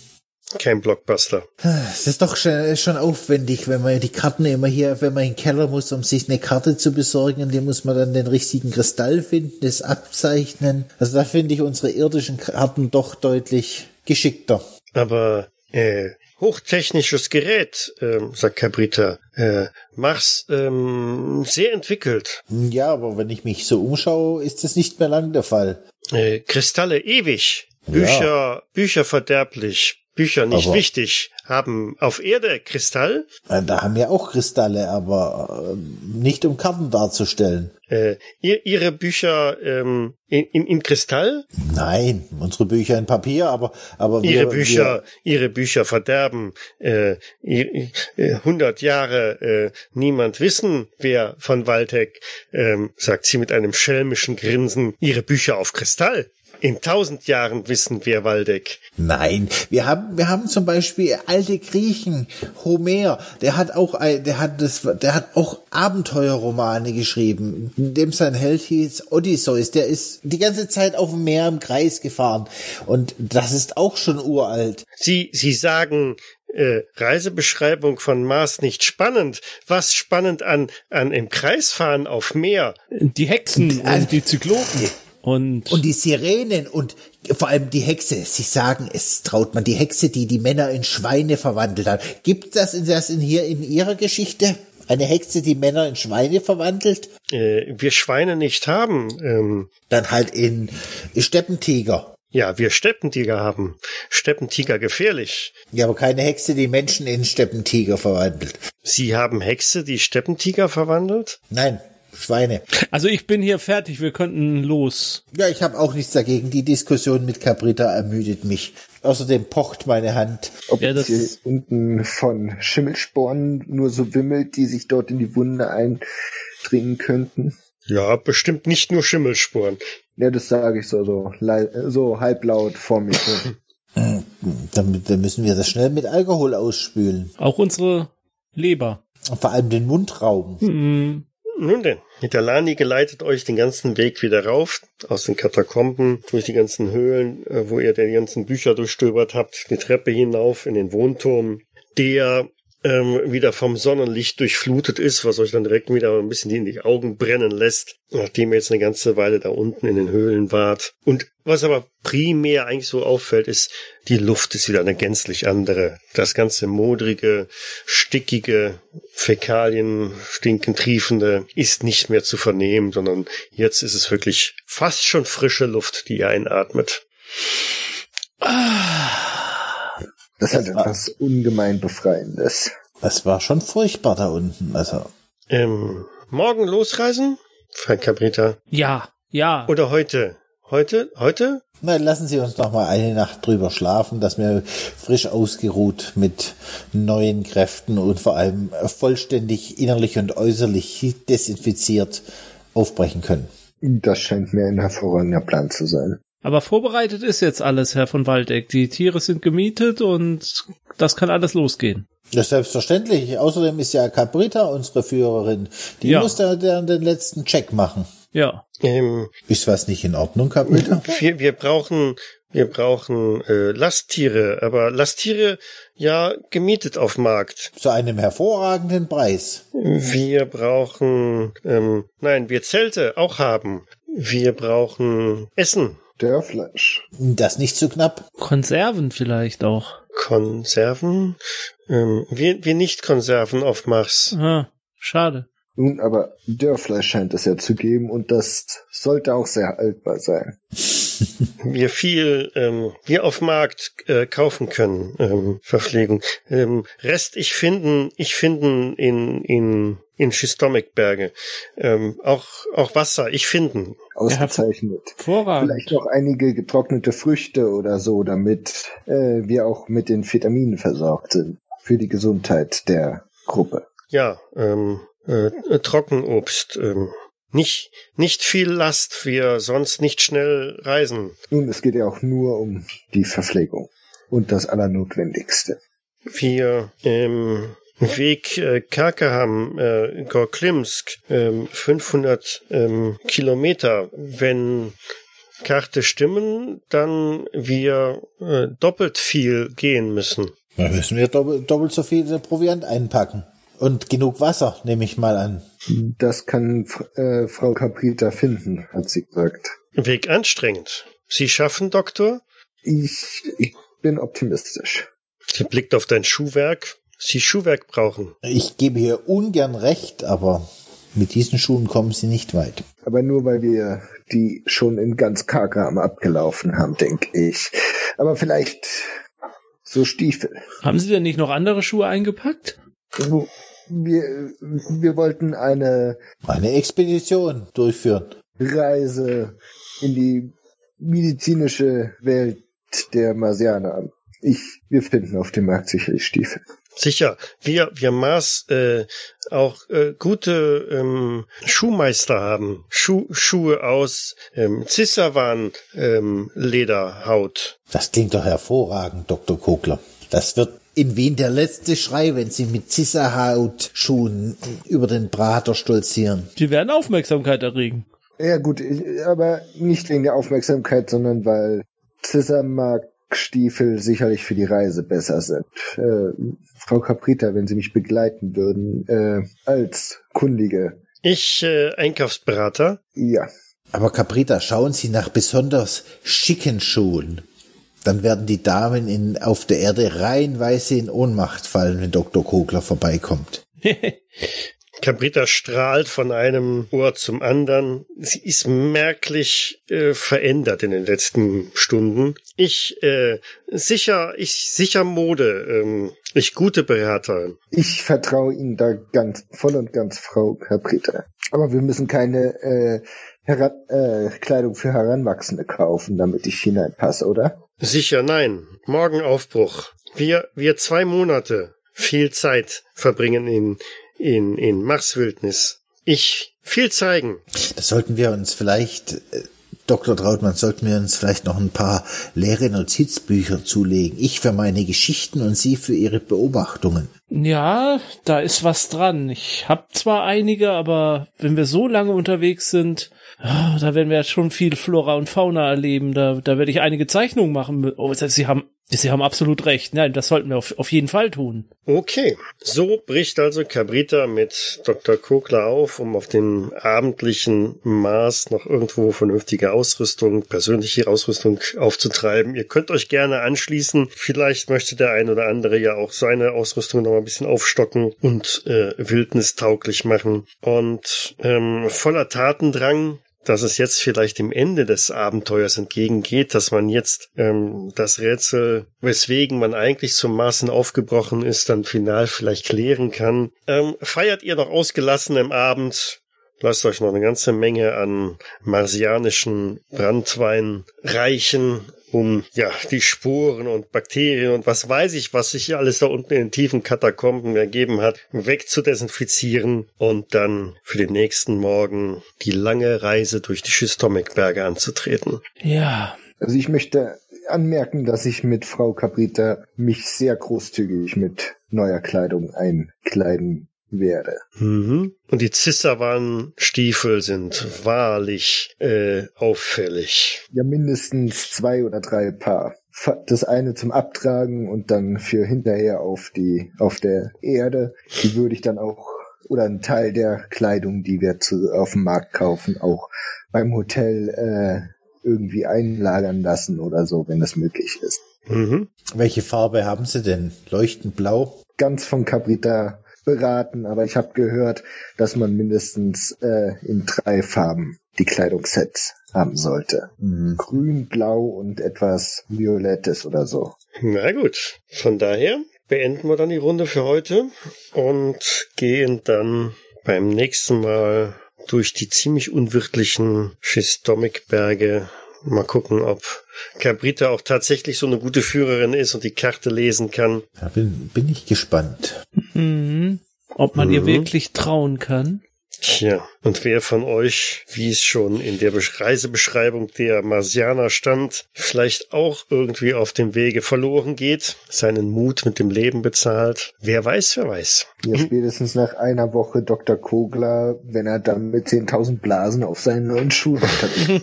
kein Blockbuster. Es ist doch schon, schon aufwendig, wenn man die Karten immer hier, wenn man in den Keller muss, um sich eine Karte zu besorgen, und die muss man dann den richtigen Kristall finden, das abzeichnen. Also da finde ich unsere irdischen Karten doch deutlich geschickter. Aber äh, hochtechnisches Gerät, ähm, sagt Cabrita. Äh, Mars ähm, sehr entwickelt. Ja, aber wenn ich mich so umschaue, ist das nicht mehr lang der Fall. Äh, Kristalle ewig. Bücher, Ja. Bücher verderblich. Bücher nicht Aber- wichtig. Haben auf Erde Kristall. Äh, Da haben wir auch Kristalle, aber ähm, nicht um Karten darzustellen. Äh, ihr, ihre Bücher ähm, in, in, in Kristall. Nein, unsere Bücher in Papier, aber aber wir, Ihre Bücher, ihre Bücher verderben. Äh, ihr- äh, 100 Jahre äh, niemand wissen, wer von Waldeck, ähm, sagt sie mit einem schelmischen Grinsen, ihre Bücher auf Kristall. In tausend Jahren wissen wir Waldeck. Nein, wir haben, wir haben zum Beispiel alte Griechen, Homer, der hat auch, ein- der hat das, der hat auch Abenteuerromane geschrieben. Dem sein Held hieß Odysseus. Der ist die ganze Zeit auf dem Meer im Kreis gefahren. Und das ist auch schon uralt. Sie, Sie sagen, äh, Reisebeschreibung von Mars nicht spannend. Was spannend an, an im Kreis fahren auf Meer? Die Hexen und die Zyklopen. Und, Und die Sirenen und vor allem die Hexe. Sie sagen, es traut man die Hexe, die die Männer in Schweine verwandelt hat. Gibt das in das in hier in ihrer Geschichte? Eine Hexe, die Männer in Schweine verwandelt? Äh, wir Schweine nicht haben. Ähm, Dann halt in Steppentiger. ja, wir Steppentiger haben. Steppentiger gefährlich. Ja, aber keine Hexe, die Menschen in Steppentiger verwandelt. Sie haben Hexe, die Steppentiger verwandelt? Nein, Schweine. also ich bin hier fertig, wir könnten los. Ja, ich habe auch nichts dagegen. Die Diskussion mit Caprita ermüdet mich. Außerdem pocht meine Hand. Ob Ja, es das- hier unten von Schimmelsporen nur so wimmelt, die sich dort in die Wunde eindringen könnten. Ja, bestimmt nicht nur Schimmelsporen. Ja, das sage ich so, so, so halblaut vor mir. hin. Dann, dann müssen wir das schnell mit Alkohol ausspülen. Auch unsere Leber. Und vor allem den Mundraum. Hm, Nun denn, Hitalani geleitet euch den ganzen Weg wieder rauf, aus den Katakomben, durch die ganzen Höhlen, äh, wo ihr die ganzen Bücher durchstöbert habt, die Treppe hinauf in den Wohnturm, der ähm, wieder vom Sonnenlicht durchflutet ist, was euch dann direkt wieder ein bisschen in die Augen brennen lässt, nachdem ihr jetzt eine ganze Weile da unten in den Höhlen wart. Und was aber primär eigentlich so auffällt, ist, die Luft ist wieder eine gänzlich andere. Das ganze modrige, stickige, Fäkalien, stinken, triefende ist nicht mehr zu vernehmen, sondern jetzt ist es wirklich fast schon frische Luft, die ihr einatmet. Das hat Das etwas ungemein Befreiendes. Das war schon furchtbar da unten. Also, Ähm, morgen losreisen? fragt Cabrita. ja, ja. Oder heute? Heute? Heute? na, lassen Sie uns noch mal eine Nacht drüber schlafen, dass wir frisch ausgeruht mit neuen Kräften und vor allem vollständig innerlich und äußerlich desinfiziert aufbrechen können. Das scheint mir ein hervorragender Plan zu sein. Aber vorbereitet ist jetzt alles, Herr von Waldeck. Die Tiere sind gemietet und das kann alles losgehen. Das ist selbstverständlich. Außerdem ist ja Caprita unsere Führerin. Die Ja. muss da der, den letzten Check machen. Ja. Ähm, Ist was nicht in Ordnung, Caprita? wir, wir brauchen, wir brauchen äh, Lasttiere, aber Lasttiere ja gemietet auf Markt. Zu einem hervorragenden Preis. Wir brauchen, ähm, nein, wir Zelte auch haben. Wir brauchen Essen, Dörrfleisch. Das nicht zu knapp. Konserven vielleicht auch. Konserven. Ähm, wir, wir nicht Konserven auf Mars. Ah, schade. Nun, aber Dörrfleisch scheint es ja zu geben und das sollte auch sehr haltbar sein. wir viel ähm, wir auf Markt äh, kaufen können ähm, Verpflegung ähm, Rest ich finden ich finden in in in Schistomikberge ähm, auch auch Wasser ich finden Ausgezeichnet. Vorragend. Vielleicht noch einige getrocknete Früchte oder so, damit äh, wir auch mit den Vitaminen versorgt sind. Für die Gesundheit der Gruppe. ja ähm, äh, äh, Trockenobst ähm, nicht nicht viel Last wir sonst nicht schnell reisen Nun, es geht ja auch nur um die Verpflegung. Und das Allernotwendigste. wir ähm, Weg äh, Karkaham, äh, Gorklimsk, ähm, 500 ähm, Kilometer. Wenn Karte stimmen, dann wir äh, doppelt viel gehen müssen. Da müssen wir doppelt, doppelt so viel Proviant einpacken. Und genug Wasser, nehme ich mal an. Das kann äh, Frau Caprita finden, hat sie gesagt. Weg anstrengend. Sie schaffen, Doktor? Ich, ich bin optimistisch. Sie blickt auf dein Schuhwerk. Sie Schuhwerk brauchen. Ich gebe hier ungern recht, aber mit diesen Schuhen kommen sie nicht weit. Aber nur weil wir die schon in ganz Karkram abgelaufen haben, denke ich. Aber vielleicht so Stiefel. Haben Sie denn nicht noch andere Schuhe eingepackt? Wir, wir wollten eine Eine Expedition durchführen. Reise in die medizinische Welt der Marsianer. Ich, wir finden auf dem Markt sicherlich Stiefel. Sicher, wir, wir Maß äh, auch äh, gute ähm, Schuhmeister haben. Schuh, Schuhe aus ähm, Zissawan ähm, Lederhaut. Das klingt doch hervorragend, Dr. Kogler. Das wird in Wien der letzte Schrei, wenn Sie mit Zisserhaut-Schuhen über den Prater stolzieren. Die werden Aufmerksamkeit erregen. Ja gut, ich- aber nicht wegen der Aufmerksamkeit, sondern weil Zissermark-Stiefel sicherlich für die Reise besser sind. Äh, Frau Caprita, wenn Sie mich begleiten würden, äh, als Kundige, Ich äh, Einkaufsberater. ja. Aber Caprita, schauen Sie nach besonders schicken Schuhen. Dann werden die Damen in, auf der Erde reihenweise in Ohnmacht fallen, wenn Dr. Kogler vorbeikommt. Cabrita strahlt von einem Ohr zum anderen. Sie ist merklich äh, verändert in den letzten Stunden. Ich äh, sicher, ich sicher Mode. Ähm, ich gute Berater. Ich vertraue Ihnen da ganz voll und ganz, Frau Caprita. Aber wir müssen keine äh, Heran äh, Kleidung für Heranwachsende kaufen, damit ich hineinpasse, oder? Sicher nein. Morgen Aufbruch. Wir wir zwei Monate viel Zeit verbringen in in in Marswildnis. Ich viel zeigen. Das sollten wir uns vielleicht, äh, Dr. Trautmann, sollten wir uns vielleicht noch ein paar leere Notizbücher zulegen. Ich für meine Geschichten und Sie für Ihre Beobachtungen. Ja, da ist was dran. Ich hab zwar einige, aber wenn wir so lange unterwegs sind, ah, da werden wir schon viel Flora und Fauna erleben. Da, da werde ich einige Zeichnungen machen. Oh, Sie haben, Sie haben absolut recht. Nein, das sollten wir auf, auf jeden Fall tun. Okay, so bricht also Cabrita mit Dr. Kokler auf, um auf dem abendlichen Mars noch irgendwo vernünftige Ausrüstung, persönliche Ausrüstung aufzutreiben. Ihr könnt euch gerne anschließen. Vielleicht möchte der ein oder andere ja auch seine Ausrüstung noch ein bisschen aufstocken und äh, wildnistauglich machen. Und ähm, voller Tatendrang dass es jetzt vielleicht dem Ende des Abenteuers entgegengeht, dass man jetzt ähm, das Rätsel, weswegen man eigentlich zum Maßen aufgebrochen ist, dann final vielleicht klären kann. Ähm, feiert ihr noch ausgelassen im Abend? Lasst euch noch eine ganze Menge an marsianischen Brandwein reichen, um ja die Spuren und Bakterien und was weiß ich, was sich hier alles da unten in den tiefen Katakomben ergeben hat, wegzudesinfizieren und dann für den nächsten Morgen die lange Reise durch die Schistomikberge anzutreten. Ja, Also ich möchte anmerken, dass ich mit Frau Caprita mich sehr großzügig mit neuer Kleidung einkleiden werde. Mhm. Und die Zissawan-Stiefel sind wahrlich äh, auffällig. Ja, mindestens zwei oder drei Paar. Das eine zum Abtragen und dann für hinterher auf die, auf der Erde. Die würde ich dann auch, oder ein Teil der Kleidung, die wir zu, auf dem Markt kaufen, auch beim Hotel äh, irgendwie einlagern lassen oder so, wenn das möglich ist. Mhm. Welche Farbe haben Sie denn? Leuchtend blau? Ganz von Caprita beraten, aber ich habe gehört, dass man mindestens äh, in drei Farben die Kleidungssets haben sollte. Mhm. Grün, blau und etwas Violettes oder so. Na gut, von daher beenden wir dann die Runde für heute und gehen dann beim nächsten Mal durch die ziemlich unwirtlichen Schistomikberge. Mal gucken, ob Cabrita auch tatsächlich so eine gute Führerin ist und die Karte lesen kann. Da bin, bin ich gespannt. mhm. ob man ihr Mhm. wirklich trauen kann. Tja, Und wer von euch, wie es schon in der Reisebeschreibung der Marsianer stand, vielleicht auch irgendwie auf dem Wege verloren geht, seinen Mut mit dem Leben bezahlt, wer weiß, wer weiß. Ja, spätestens nach einer Woche Dr. Kogler, wenn er dann mit 10.000 Blasen auf seinen neuen Schuh unterwegs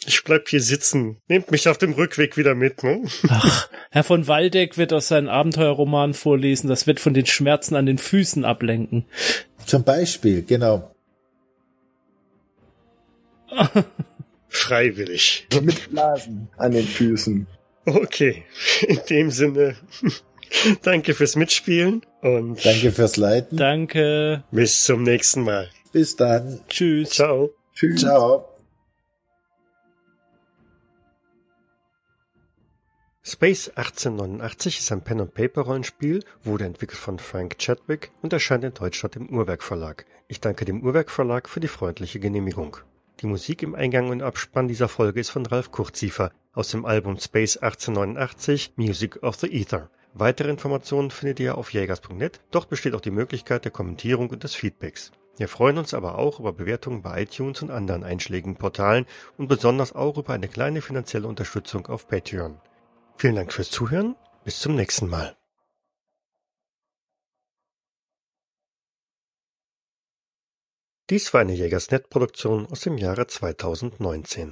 Ich bleib hier sitzen. Nehmt mich auf dem Rückweg wieder mit, ne? Ach, Herr von Waldeck wird aus seinen Abenteuerroman vorlesen, das wird von den Schmerzen an den Füßen ablenken. Zum Beispiel, genau. Freiwillig. mit Blasen an den Füßen. Okay. In dem Sinne, danke fürs Mitspielen und Danke fürs Leiten. Danke. bis zum nächsten Mal. Bis dann. Tschüss. Ciao. Tschüss. Ciao. Space 1889 ist ein Pen-and-Paper-Rollenspiel, wurde entwickelt von Frank Chadwick und erscheint in Deutschland im Uhrwerk Verlag. Ich danke dem Uhrwerk Verlag für die freundliche Genehmigung. Die Musik im Eingang und Abspann dieser Folge ist von Ralf Kurziefer aus dem Album Space 1889 Music of the Ether. Weitere Informationen findet ihr auf jägers.net. Dort besteht auch die Möglichkeit der Kommentierung und des Feedbacks. Wir freuen uns aber auch über Bewertungen bei iTunes und anderen einschlägigen Portalen und besonders auch über eine kleine finanzielle Unterstützung auf Patreon. Vielen Dank fürs Zuhören. Bis zum nächsten Mal. Dies war eine Jägersnet-Produktion aus dem Jahre 2019.